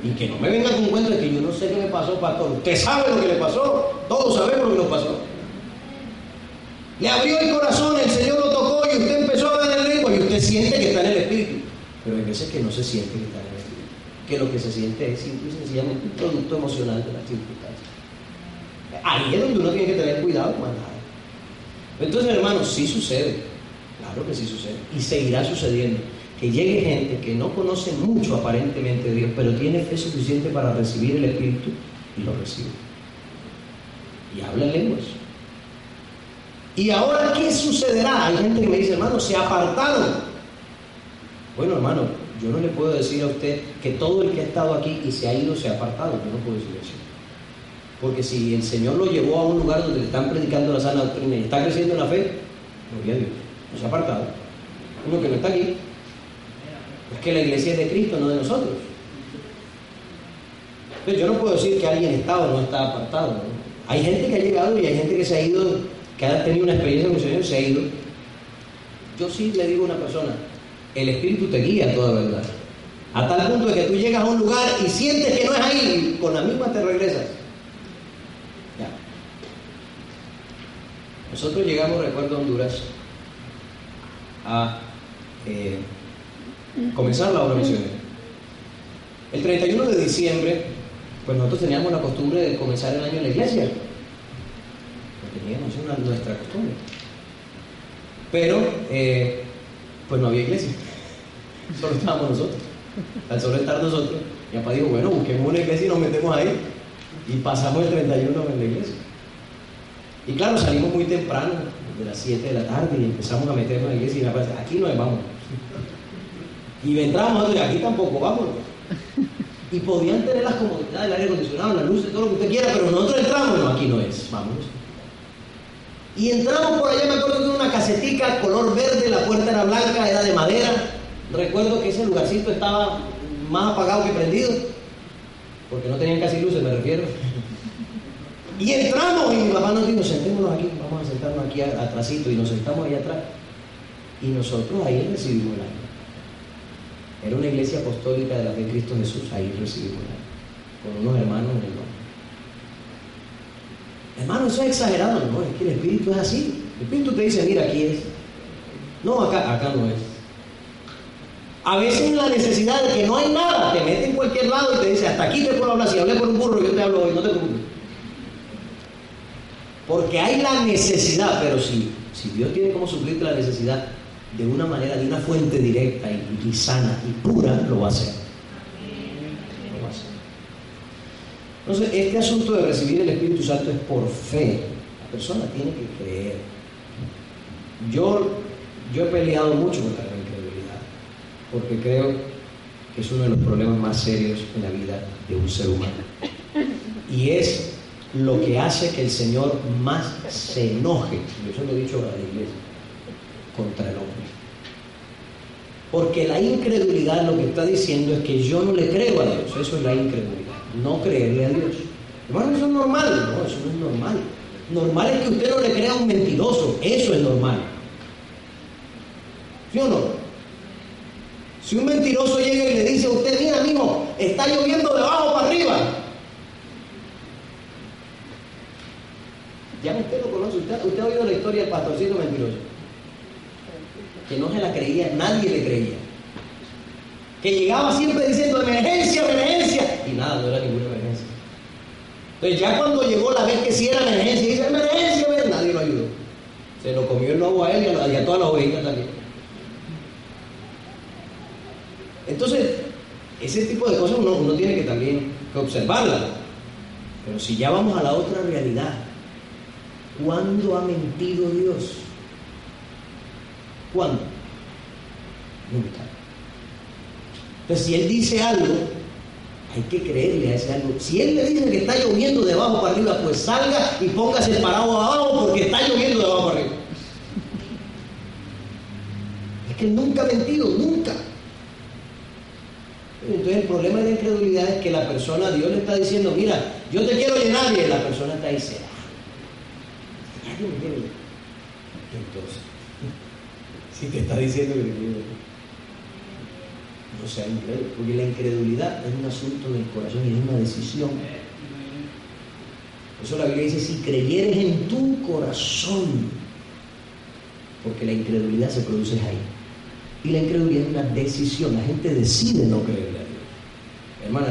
Y que no me venga con cuenta de que yo no sé qué me pasó, pastor. Usted sabe lo que le pasó, todos sabemos lo que nos pasó. Le abrió el corazón, el Señor lo tocó y usted empezó a ver el lengua y usted siente que está en el Espíritu. Pero hay veces que no se siente que está en. Que lo que se siente es simple y sencillamente un producto emocional de las circunstancias. Ahí es donde uno tiene que tener cuidado con nada. Entonces, hermanos, sí sucede. Claro que sí sucede. Y seguirá sucediendo. Que llegue gente que no conoce mucho aparentemente de Dios, pero tiene fe suficiente para recibir el Espíritu y lo recibe. Y habla lenguas. ¿Y ahora qué sucederá? Hay gente que me dice, hermano, se apartaron. Bueno, hermano, yo no le puedo decir a usted que todo el que ha estado aquí y se ha ido se ha apartado. Yo no puedo decir eso. Porque si el Señor lo llevó a un lugar donde le están predicando la sana doctrina y está creciendo en la fe, gloria a Dios, no se ha apartado. Uno que no está aquí. Es que la iglesia es de Cristo, no de nosotros. Pero yo no puedo decir que alguien está o no está apartado. Hay gente que ha llegado y hay gente que se ha ido que ha tenido una experiencia con el Señor se ha ido. Yo sí le digo a una persona, el Espíritu te guía a toda verdad. A tal punto de que tú llegas a un lugar y sientes que no es ahí, con la misma te regresas. Ya. Nosotros llegamos, recuerdo, a Honduras a eh, comenzar la obra misionera. El 31 de diciembre, pues nosotros teníamos la costumbre de comenzar el año en la iglesia teníamos una nuestra costumbre. Pero, eh, pues no había iglesia, solo estábamos nosotros. Al solo estar nosotros, mi papá dijo, bueno, busquemos una iglesia y nos metemos ahí. Y pasamos el 31 en la iglesia. Y claro, salimos muy temprano, de las 7 de la tarde, y empezamos a meternos en la iglesia y me parece, aquí no vamos. Y entramos, aquí tampoco, vamos. Y podían tener las comodidades, el aire acondicionado, la luz, todo lo que usted quiera, pero nosotros entramos, no, aquí no es, vamos. Y entramos por allá, me acuerdo de una casetica color verde, la puerta era blanca, era de madera. Recuerdo que ese lugarcito estaba más apagado que prendido, porque no tenían casi luces, me refiero. Y entramos y mi papá nos dijo, sentémonos aquí, vamos a sentarnos aquí atrásito y nos sentamos ahí atrás. Y nosotros ahí recibimos el año. Era una iglesia apostólica de la fe de Cristo Jesús, ahí recibimos con unos hermanos en el Hermano, eso es exagerado, no, es que el Espíritu es así. El Espíritu te dice, mira, aquí es. No, acá, acá no es. A veces la necesidad de que no hay nada, te mete en cualquier lado y te dice, hasta aquí te puedo hablar, si hablé por un burro, yo te hablo hoy, no te preocupes. Porque hay la necesidad, pero si, si Dios tiene como suplirte la necesidad de una manera, de una fuente directa y, y sana y pura, lo va a hacer. Entonces, este asunto de recibir el Espíritu Santo es por fe. La persona tiene que creer. Yo, yo he peleado mucho contra la incredulidad, porque creo que es uno de los problemas más serios en la vida de un ser humano. Y es lo que hace que el Señor más se enoje, yo se lo he dicho a la iglesia, contra el hombre. Porque la incredulidad lo que está diciendo es que yo no le creo a Dios, eso es la incredulidad no creerle a Dios. Hermano, eso es normal. No, eso no es normal. Normal es que usted no le crea a un mentiroso. Eso es normal. ¿Sí o no? Si un mentiroso llega y le dice a usted, mira, amigo, está lloviendo de abajo para arriba. Ya usted lo conoce. Usted, ha oído la historia del pastorcito mentiroso. Que no se la creía, nadie le creía que llegaba siempre diciendo emergencia, emergencia, nada, no era ninguna emergencia. Entonces ya cuando llegó la vez que sí era emergencia, dice emergencia, nadie lo ayudó. Se lo comió el lobo a él y a, todas las ovejas también. Entonces, ese tipo de cosas uno, tiene que también que observarlas. Pero si ya vamos a la otra realidad, ¿cuándo ha mentido Dios? ¿Cuándo? Nunca. Entonces, si Él dice algo, hay que creerle a ese algo. Si Él le dice que está lloviendo de abajo para arriba, pues salga y póngase parado abajo porque está lloviendo de abajo para arriba. Es que nunca ha mentido, nunca. Entonces el problema de la incredulidad es que la persona, Dios le está diciendo, mira, yo te quiero llenar y la persona está ahí, será. Entonces, si te está diciendo que no sea incrédulo, porque la incredulidad es un asunto del corazón y es una decisión. Por eso la Biblia dice, si creyeres en tu corazón, porque la incredulidad se produce ahí. Y la incredulidad es una decisión, la gente decide no creerle a Dios. Hermana,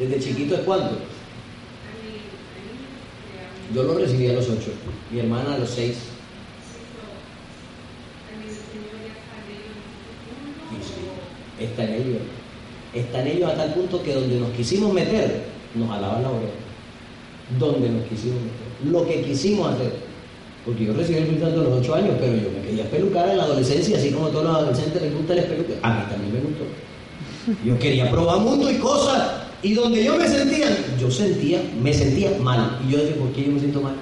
¿Desde chiquito es cuánto? Yo lo recibí a los ocho, mi hermana a los seis. está en ellos. Está en ellos a tal punto que donde nos quisimos meter, nos alaban la oreja. Donde nos quisimos meter. Lo que quisimos hacer. Porque yo recibí el Espíritu a los ocho años, pero yo me quería pelucar en la adolescencia, así como todos los adolescentes les gusta el peluque. A mí también me gustó. Yo quería probar mundo y cosas y donde yo me sentía, yo sentía, me sentía mal. Y yo decía, ¿por qué yo me siento mal?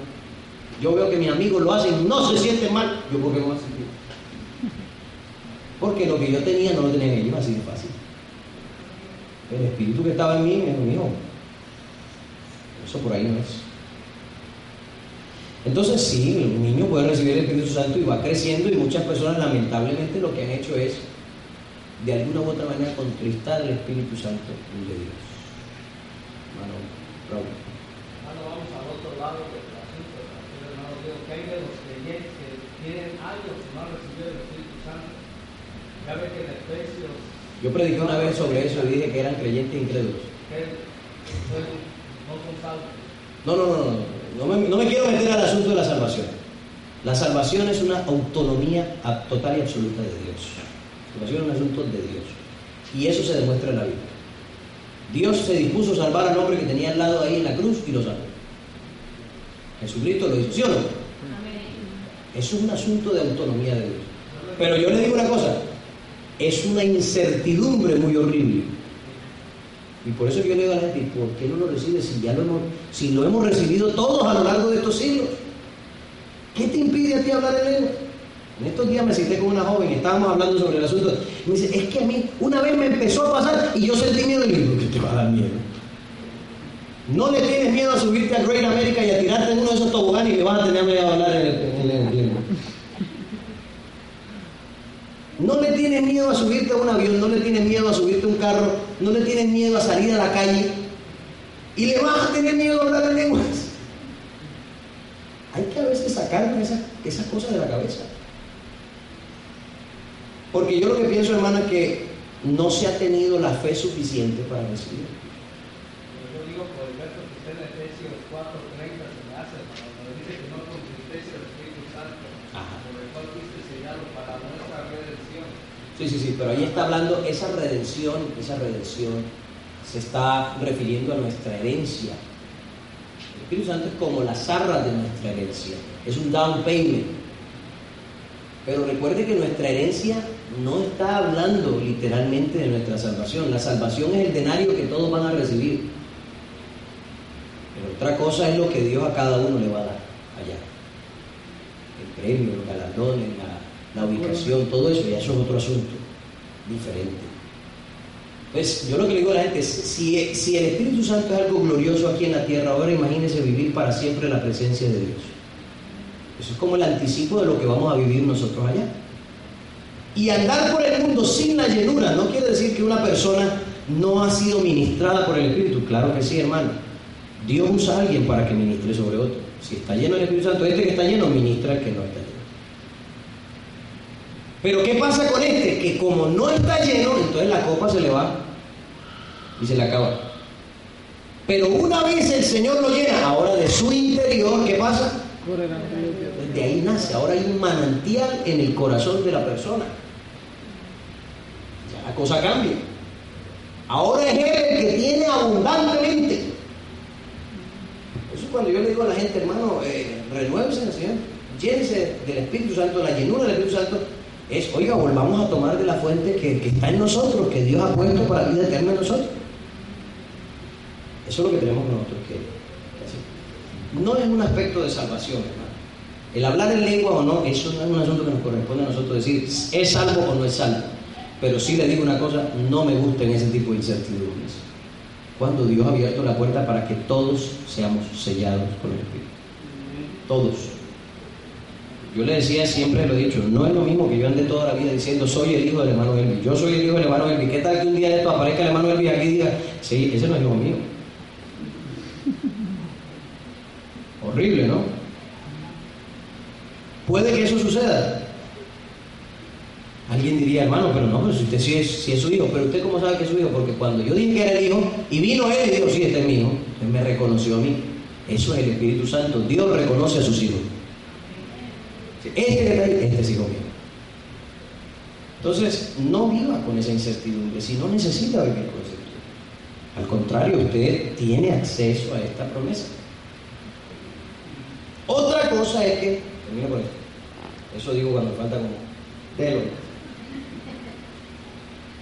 Yo veo que mis amigos lo hacen, no se sienten mal. Yo, ¿por qué no me sentir? Porque lo que yo tenía no lo tenían ellos, así de fácil. El espíritu que estaba en mí me mío. Eso por ahí no es. Entonces sí, un niño puede recibir el Espíritu Santo y va creciendo y muchas personas lamentablemente lo que han hecho es de alguna u otra manera contristar el Espíritu Santo de Dios hermano vamos al otro lado del asunto. Hermano Dios, que hay de los creyentes que tienen años que no han recibido el Espíritu Santo. Ya ve que en Efesios. Yo prediqué una vez sobre eso y dije que eran creyentes incrédulos. no son salvos. No, no, no, no. No me, no me quiero meter al asunto de la salvación. La salvación es una autonomía total y absoluta de Dios. La salvación es un asunto de Dios. Y eso se demuestra en la Biblia. Dios se dispuso a salvar al hombre que tenía al lado ahí en la cruz y lo salvó. Jesucristo lo hizo, ¿sí o no? Eso es un asunto de autonomía de Dios. Pero yo le digo una cosa, es una incertidumbre muy horrible. Y por eso yo le digo a la gente, ¿por qué no lo recibe si ya lo hemos, si lo hemos recibido todos a lo largo de estos siglos? ¿Qué te impide a ti hablar en lengua? En estos días me cité con una joven y estábamos hablando sobre el asunto. Y me dice, es que a mí una vez me empezó a pasar y yo sentí miedo y le digo, ¿qué te va a dar miedo? No le tienes miedo a subirte a Great America y a tirarte en uno de esos toboganes y que vas a tener miedo a hablar en el, en No le tienes miedo a subirte a un avión, no le tienes miedo a subirte a un carro, no le tienes miedo a salir a la calle y le vas a tener miedo a hablar en lenguas. Hay que a veces sacarme esa, esa cosa de la cabeza. Porque yo lo que pienso, hermano, es que no se ha tenido la fe suficiente para recibir. Yo digo por el verso que está en Efesios 4:30 se me hace, cuando dice que no contristeis el Espíritu Santo, por el cual fuiste sellado para nuestra redención. Sí, sí, sí, pero ahí está hablando esa redención, esa redención se está refiriendo a nuestra herencia. El Espíritu Santo es como la zarra de nuestra herencia, es un down payment. Pero recuerde que nuestra herencia no está hablando literalmente de nuestra salvación. La salvación es el denario que todos van a recibir. Pero otra cosa es lo que Dios a cada uno le va a dar allá. El premio, los galardones, la, la ubicación, todo eso, y eso es otro asunto diferente. Pues yo lo que le digo a la gente es, si, si el Espíritu Santo es algo glorioso aquí en la tierra, ahora imagínese vivir para siempre en la presencia de Dios. Eso es como el anticipo de lo que vamos a vivir nosotros allá. Y andar por el mundo sin la llenura no quiere decir que una persona no ha sido ministrada por el Espíritu. Claro que sí, hermano. Dios usa a alguien para que ministre sobre otro. Si está lleno del Espíritu Santo, este que está lleno ministra el que no está lleno. Pero ¿qué pasa con este? Que como no está lleno, entonces la copa se le va y se le acaba. Pero una vez el Señor lo llena, ahora de su interior, ¿qué pasa? De ahí nace, ahora hay un manantial en el corazón de la persona. Ya la cosa cambia. Ahora es Él el que tiene abundantemente. Eso es cuando yo le digo a la gente, hermano, eh, renuévese del Espíritu Santo, la llenura del Espíritu Santo, es, oiga, volvamos a tomar de la fuente que, está en nosotros, que Dios ha puesto para la vida eterna en nosotros. Eso es lo que tenemos nosotros que hacer. No es un aspecto de salvación. El hablar en lengua o no, eso no es un asunto que nos corresponde a nosotros decir, es salvo o no es salvo. Pero sí le digo una cosa, no me gustan ese tipo de incertidumbres. Cuando Dios ha abierto la puerta para que todos seamos sellados con el Espíritu. Todos. Yo le decía, siempre lo he dicho, no es lo mismo que yo ande toda la vida diciendo soy el hijo del hermano Elvi, yo soy el hijo del hermano Elvi. ¿Qué tal que un día esto aparezca el hermano Elvi aquí y diga, sí, ese no es hijo mío? Horrible, ¿no? Puede que eso suceda. Alguien diría, hermano, pero no, pero si usted sí es, si es su hijo, pero usted cómo sabe que es su hijo, porque cuando yo dije que era el hijo y vino él y dijo, sí, este es mi hijo, él me reconoció a mí. Eso es el Espíritu Santo. Dios reconoce a sus hijos. Este ahí, este es hijo mío. Entonces, no viva con esa incertidumbre, si no necesita vivir con esa. Al contrario, usted tiene acceso a esta promesa. Otra cosa es que, termino por esto, eso digo cuando falta como telo.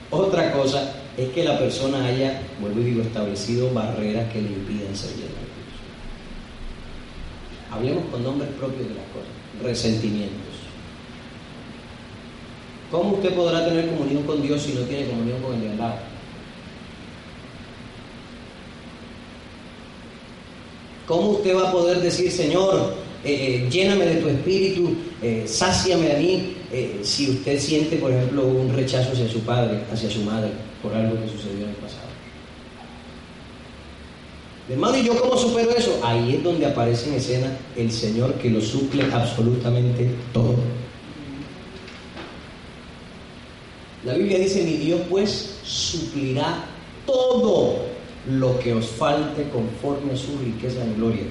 Otra cosa es que la persona haya, vuelvo y digo, establecido barreras que le impiden ser lleno de Dios. Hablemos con nombres propios de las cosas resentimientos. ¿Cómo usted podrá tener comunión con Dios si no tiene comunión con el de al lado? ¿Cómo usted va a poder decir, Señor, eh, eh, lléname de tu espíritu, eh, sáciame a mí, eh, si usted siente, por ejemplo, un rechazo hacia su padre, hacia su madre, por algo que sucedió en el pasado? Hermano, ¿y yo cómo supero eso? Ahí es donde aparece en escena el Señor que lo suple absolutamente todo. La Biblia dice, mi Dios pues suplirá todo lo que os falte conforme a su riqueza en gloria.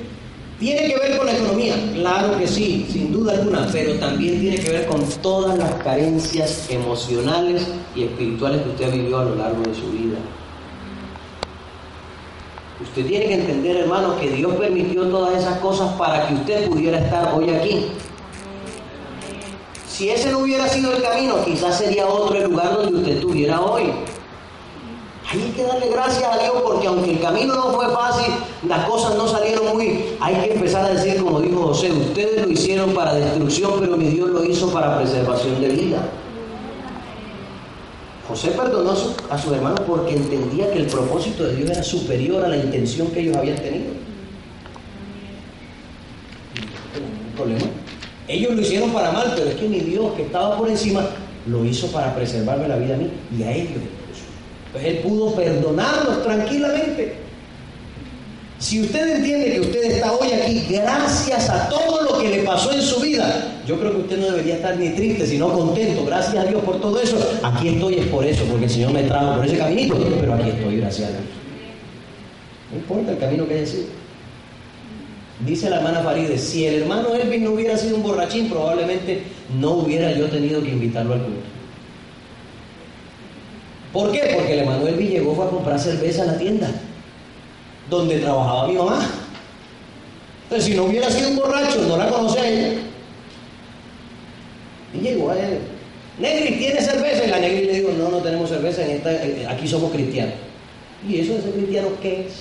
¿Tiene que ver con la economía? Claro que sí, sin duda alguna, pero también tiene que ver con todas las carencias emocionales y espirituales que usted vivió a lo largo de su vida. Usted tiene que entender, hermano, que Dios permitió todas esas cosas para que usted pudiera estar hoy aquí. Si ese no hubiera sido el camino, quizás sería otro el lugar donde usted estuviera hoy. Hay que darle gracias a Dios porque aunque el camino no fue fácil, las cosas no salieron muy... Hay que empezar a decir, como dijo José, ustedes lo hicieron para destrucción, pero mi Dios lo hizo para preservación de vida. José perdonó a, su, hermanos porque entendía que el propósito de Dios era superior a la intención que ellos habían tenido. Problema. Ellos lo hicieron para mal, pero es que mi Dios que estaba por encima lo hizo para preservarme la vida a mí y a ellos Entonces él pudo perdonarlos tranquilamente. Si usted entiende que usted está hoy aquí gracias a todo lo que le pasó en su vida, yo creo que usted no debería estar ni triste, sino contento. Gracias a Dios por todo eso. Aquí estoy es por eso, porque el Señor me trajo por ese caminito, pero aquí estoy, gracias a Dios. No importa el camino que haya sido. Dice la hermana Faride, si el hermano Elvin no hubiera sido un borrachín, probablemente no hubiera yo tenido que invitarlo al culto. ¿Por qué? Porque el hermano Elvin llegó fue a comprar cerveza a la tienda donde trabajaba mi mamá. Entonces, si no hubiera sido un borracho, no la conocía ella. Y llegó a él. Negri, ¿tiene cerveza? Y la Negri le dijo, no, no tenemos cerveza, en esta, eh, aquí somos cristianos. ¿Y eso de ser cristiano qué es?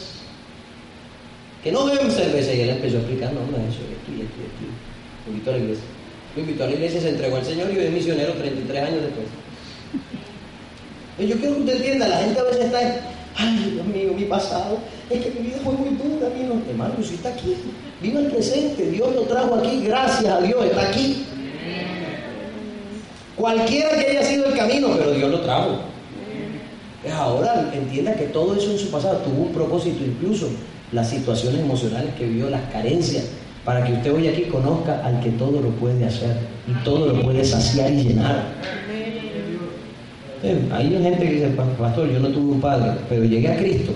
Que no beben cerveza. Y él empezó a explicar, no, no es eso, y esto y esto. Lo invitó a la iglesia. Lo invitó a la iglesia, se entregó al Señor y hoy es misionero 33 años después. Yo quiero que usted entienda, la gente a veces está, ay Dios mío, mi pasado, es que mi vida fue muy dura, mi hermano, usted está aquí, viva el presente, Dios lo trajo aquí, gracias a Dios, está aquí. Cualquiera que haya sido el camino, pero Dios lo trajo. Ahora entienda que todo eso en su pasado tuvo un propósito, incluso las situaciones emocionales que vivió, las carencias, para que usted hoy aquí conozca al que todo lo puede hacer y todo lo puede saciar y llenar. Hay gente que dice, pastor, yo no tuve un padre, pero llegué a Cristo.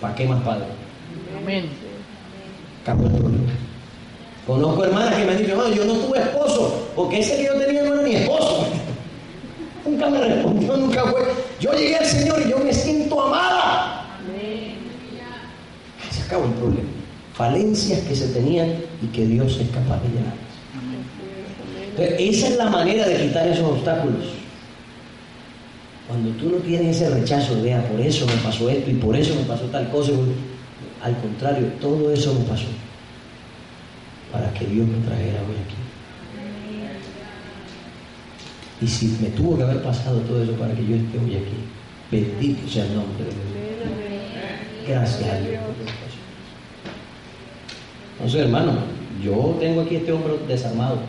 ¿Para qué más padre? Amén. Conozco hermanas que me han dicho, hermano, yo no tuve esposo, porque ese que yo tenía no era mi esposo. nunca me respondió, nunca fue. Yo llegué al Señor y yo me siento amada. Se acabó el problema. Falencias que se tenían y que Dios es capaz de llenar. esa es la manera de quitar esos obstáculos. Cuando tú no tienes ese rechazo de, ah, por eso me pasó esto y por eso me pasó tal cosa, al contrario, todo eso me pasó para que Dios me trajera hoy aquí. Y si me tuvo que haber pasado todo eso para que yo esté hoy aquí, bendito sea el nombre de Dios. Gracias a Dios Entonces, hermano, yo tengo aquí este hombro desarmado.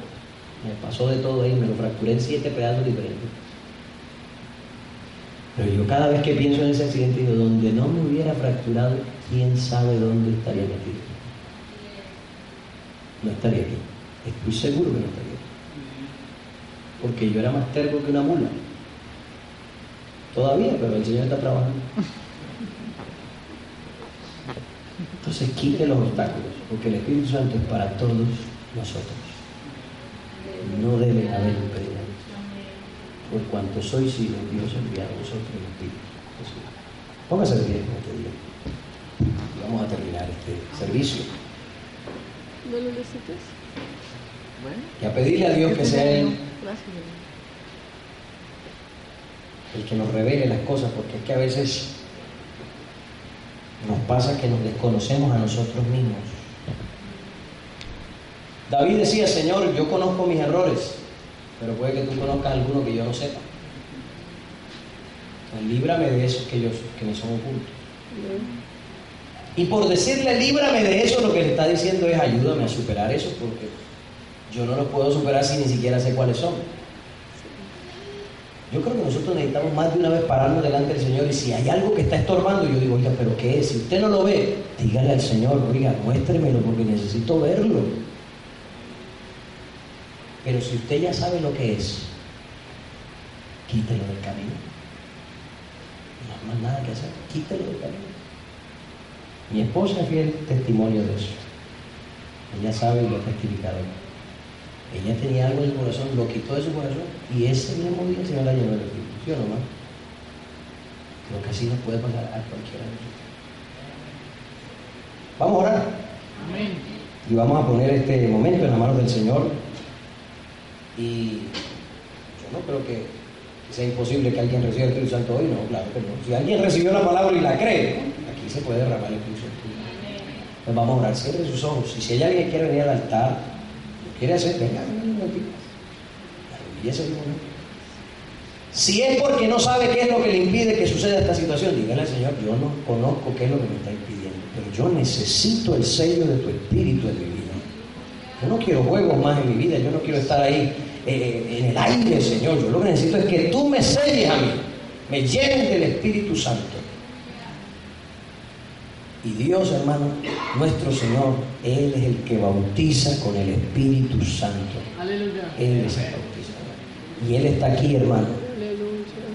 Me pasó de todo ahí, me lo fracturé en siete pedazos diferentes. Pero yo cada vez que pienso en ese accidente digo, donde no me hubiera fracturado, quién sabe dónde estaría metido no estaría aquí. Estoy seguro que no estaría aquí. Porque yo era más terco que una mula. Todavía, pero el Señor está trabajando. Entonces quite los obstáculos, porque el Espíritu Santo es para todos nosotros. No debe haber impedimento. Por cuanto sois hijos, Dios envía a vosotros el Espíritu. Póngase de pie en este día. Y vamos a terminar este servicio. ¿No lo necesitas? Y a pedirle a Dios que sea Él el que nos revele las cosas, porque es que a veces nos pasa que nos desconocemos a nosotros mismos. David decía, Señor, yo conozco mis errores, pero puede que tú conozcas alguno que yo no sepa. líbrame de esos que, yo, que me son ocultos. Y por decirle, líbrame de eso, lo que le está diciendo es ayúdame a superar eso, porque yo no lo puedo superar si ni siquiera sé cuáles son. Yo creo que nosotros necesitamos más de una vez pararnos delante del Señor y si hay algo que está estorbando, yo digo, oiga, pero ¿qué es? Si usted no lo ve, dígale al Señor, oiga, muéstremelo porque necesito verlo. Pero si usted ya sabe lo que es, quítelo del camino. No hay más nada que hacer, quítelo del camino. Mi esposa es fiel testimonio de eso. Ella sabe y lo ha testificado. Ella tenía algo en su corazón, lo quitó de su corazón y ese mismo día se la del Espíritu. ¿Sí o no, más? Creo que así nos puede pasar a cualquiera de nosotros. Vamos a orar. Amén. Y vamos a poner este momento en las manos del Señor. Y yo no creo que sea imposible que alguien reciba el Espíritu Santo hoy, no, claro que no. Si alguien recibió la palabra y la cree, aquí se puede derramar el Espíritu Santo. Pues vamos a orar, cierre sus ojos. Y si hay alguien que quiere venir al altar, lo quiere hacer, venga, un momentito. Arrodíllese un momento. Si es porque no sabe qué es lo que le impide que suceda esta situación, dígale al Señor, yo no conozco qué es lo que me está impidiendo, pero yo necesito el sello de tu espíritu en mi vida. Yo no quiero juegos más en mi vida, yo no quiero estar ahí eh, en el aire, Señor. Yo lo que necesito es que tú me selles a mí, me llenes del Espíritu Santo. Y Dios, hermano, nuestro Señor, Él es el que bautiza con el Espíritu Santo. Aleluya. Él es el bautizador. Y Él está aquí, hermano.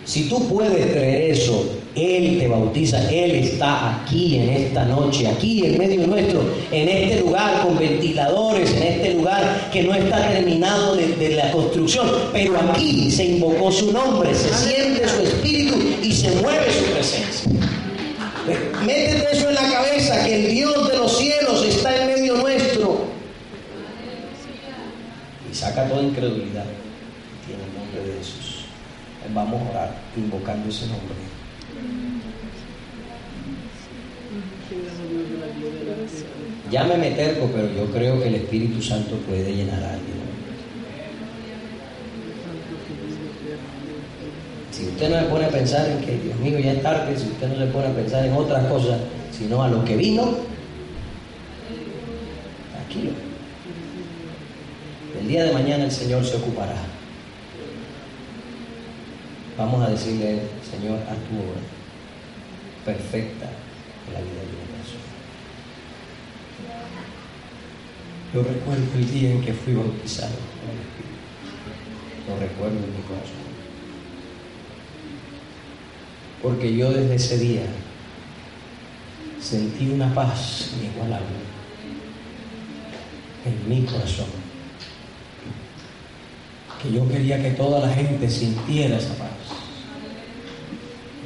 Si tú puedes creer eso, Él te bautiza, Él está aquí en esta noche, aquí en medio nuestro, en este lugar con ventiladores, en este lugar que no está terminado de, la construcción, pero aquí se invocó su nombre, se siente su espíritu y se mueve su presencia. Métete eso en la cabeza, que el Dios de los cielos está en medio nuestro. Y saca toda incredulidad. Tiene el nombre de Jesús. Vamos a orar invocando ese nombre. Llámeme terco, pero yo creo que el Espíritu Santo puede llenar a alguien. Si usted no se pone a pensar en que, Dios mío, ya es tarde, si usted no se pone a pensar en otras cosas, sino a lo que vino, tranquilo. El día de mañana el Señor se ocupará. Vamos a decirle, Señor, a tu obra perfecta en la vida de una persona. Yo recuerdo el día en que fui bautizado con el Espíritu. Lo recuerdo en mi corazón. Porque yo desde ese día sentí una paz inigualable en mi corazón yo quería que toda la gente sintiera esa paz.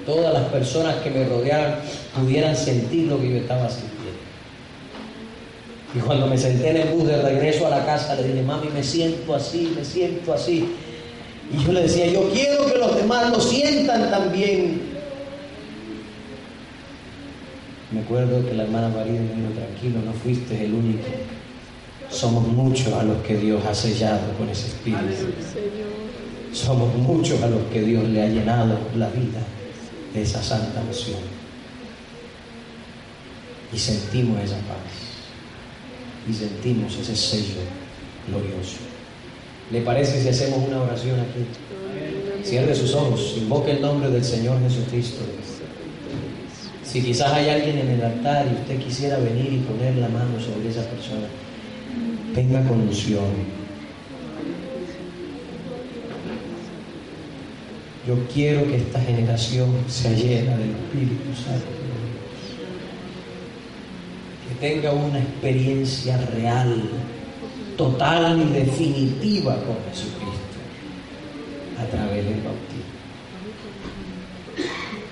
Todas las personas que me rodearan pudieran sentir lo que yo estaba sintiendo. Y cuando me senté en el bus de regreso a la casa, le dije, mami, me siento así, me siento así. Y yo le decía, yo quiero que los demás lo sientan también. Me acuerdo que la hermana María me dijo, tranquilo, no fuiste el único somos muchos a los que Dios ha sellado con ese espíritu. Somos muchos a los que Dios le ha llenado la vida de esa santa unción. Y sentimos esa paz. Y sentimos ese sello glorioso. ¿Le parece si hacemos una oración aquí? Cierre sus ojos, invoque el nombre del Señor Jesucristo. Si quizás hay alguien en el altar y usted quisiera venir y poner la mano sobre esa persona, venga con unción. Yo quiero que esta generación sea llena del Espíritu Santo. Que tenga una experiencia real, total y definitiva con Jesucristo a través del bautismo.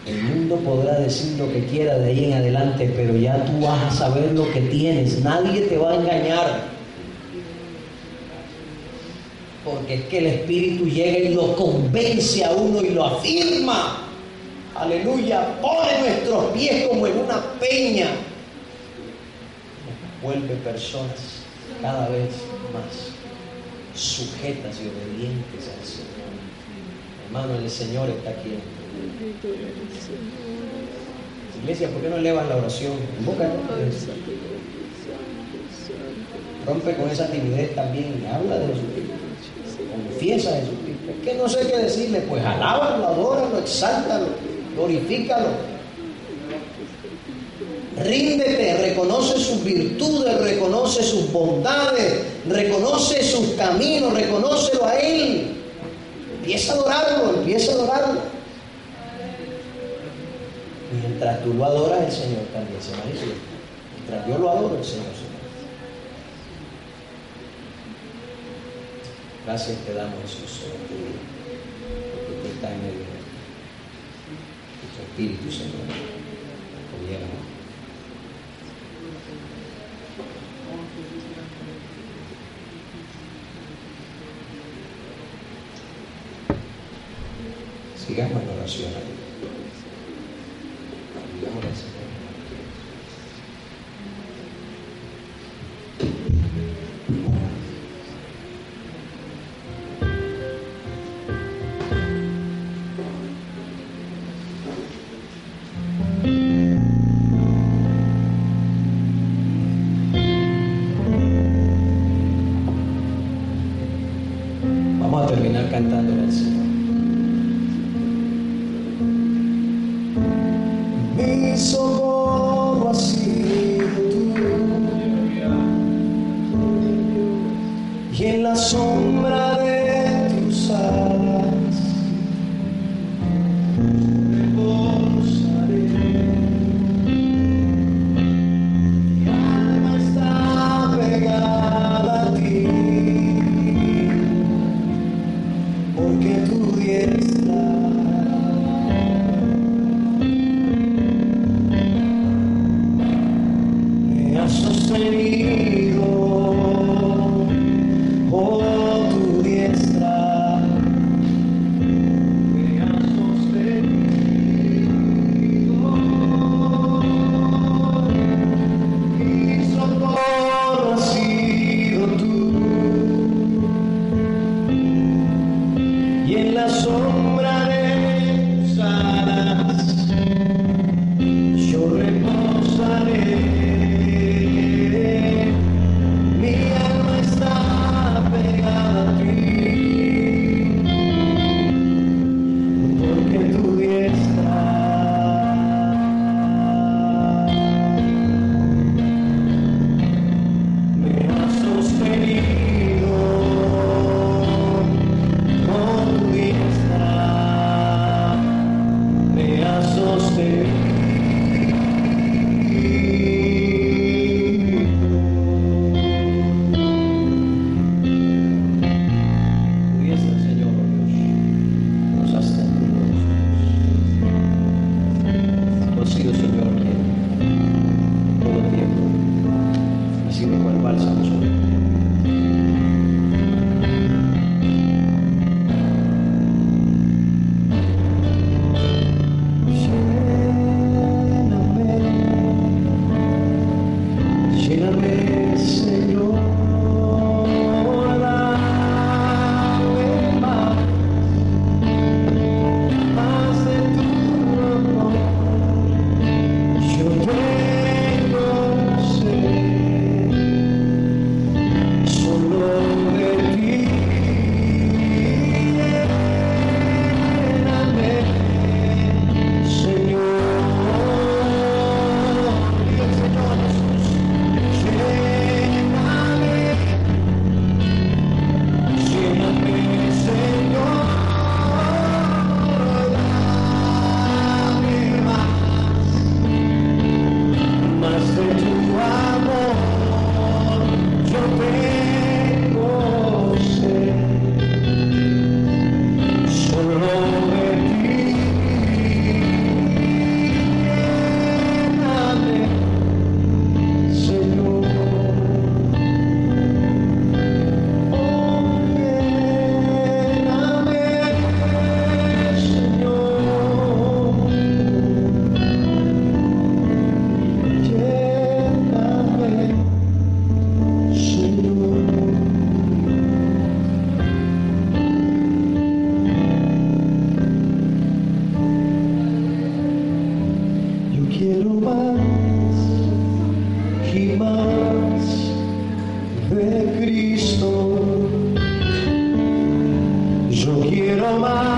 El mundo podrá decir lo que quiera de ahí en adelante, pero ya tú vas a saber lo que tienes. Nadie te va a engañar porque es que el Espíritu llega y lo convence a uno y lo afirma. Aleluya, pone nuestros pies como en una peña. Nos vuelve personas cada vez más sujetas y obedientes al Señor. Hermano, el Señor está aquí. Iglesia, ¿por qué no elevas la oración? Invoca Rompe con esa timidez también habla de Jesucristo confiesa a Jesucristo. Es que no sé qué decirle, pues alábalo, adóralo, exáltalo, glorifícalo. Ríndete, reconoce sus virtudes, reconoce sus bondades, reconoce sus caminos, reconócelo a Él. Empieza a adorarlo, empieza a adorarlo. Mientras tú lo adoras, el Señor también se manifiesta. Mientras yo lo adoro, el Señor se Gracias te damos, Jesús, porque tú estás en medio de tu Espíritu, Señor, gobierna. Sigamos en oración a quiero más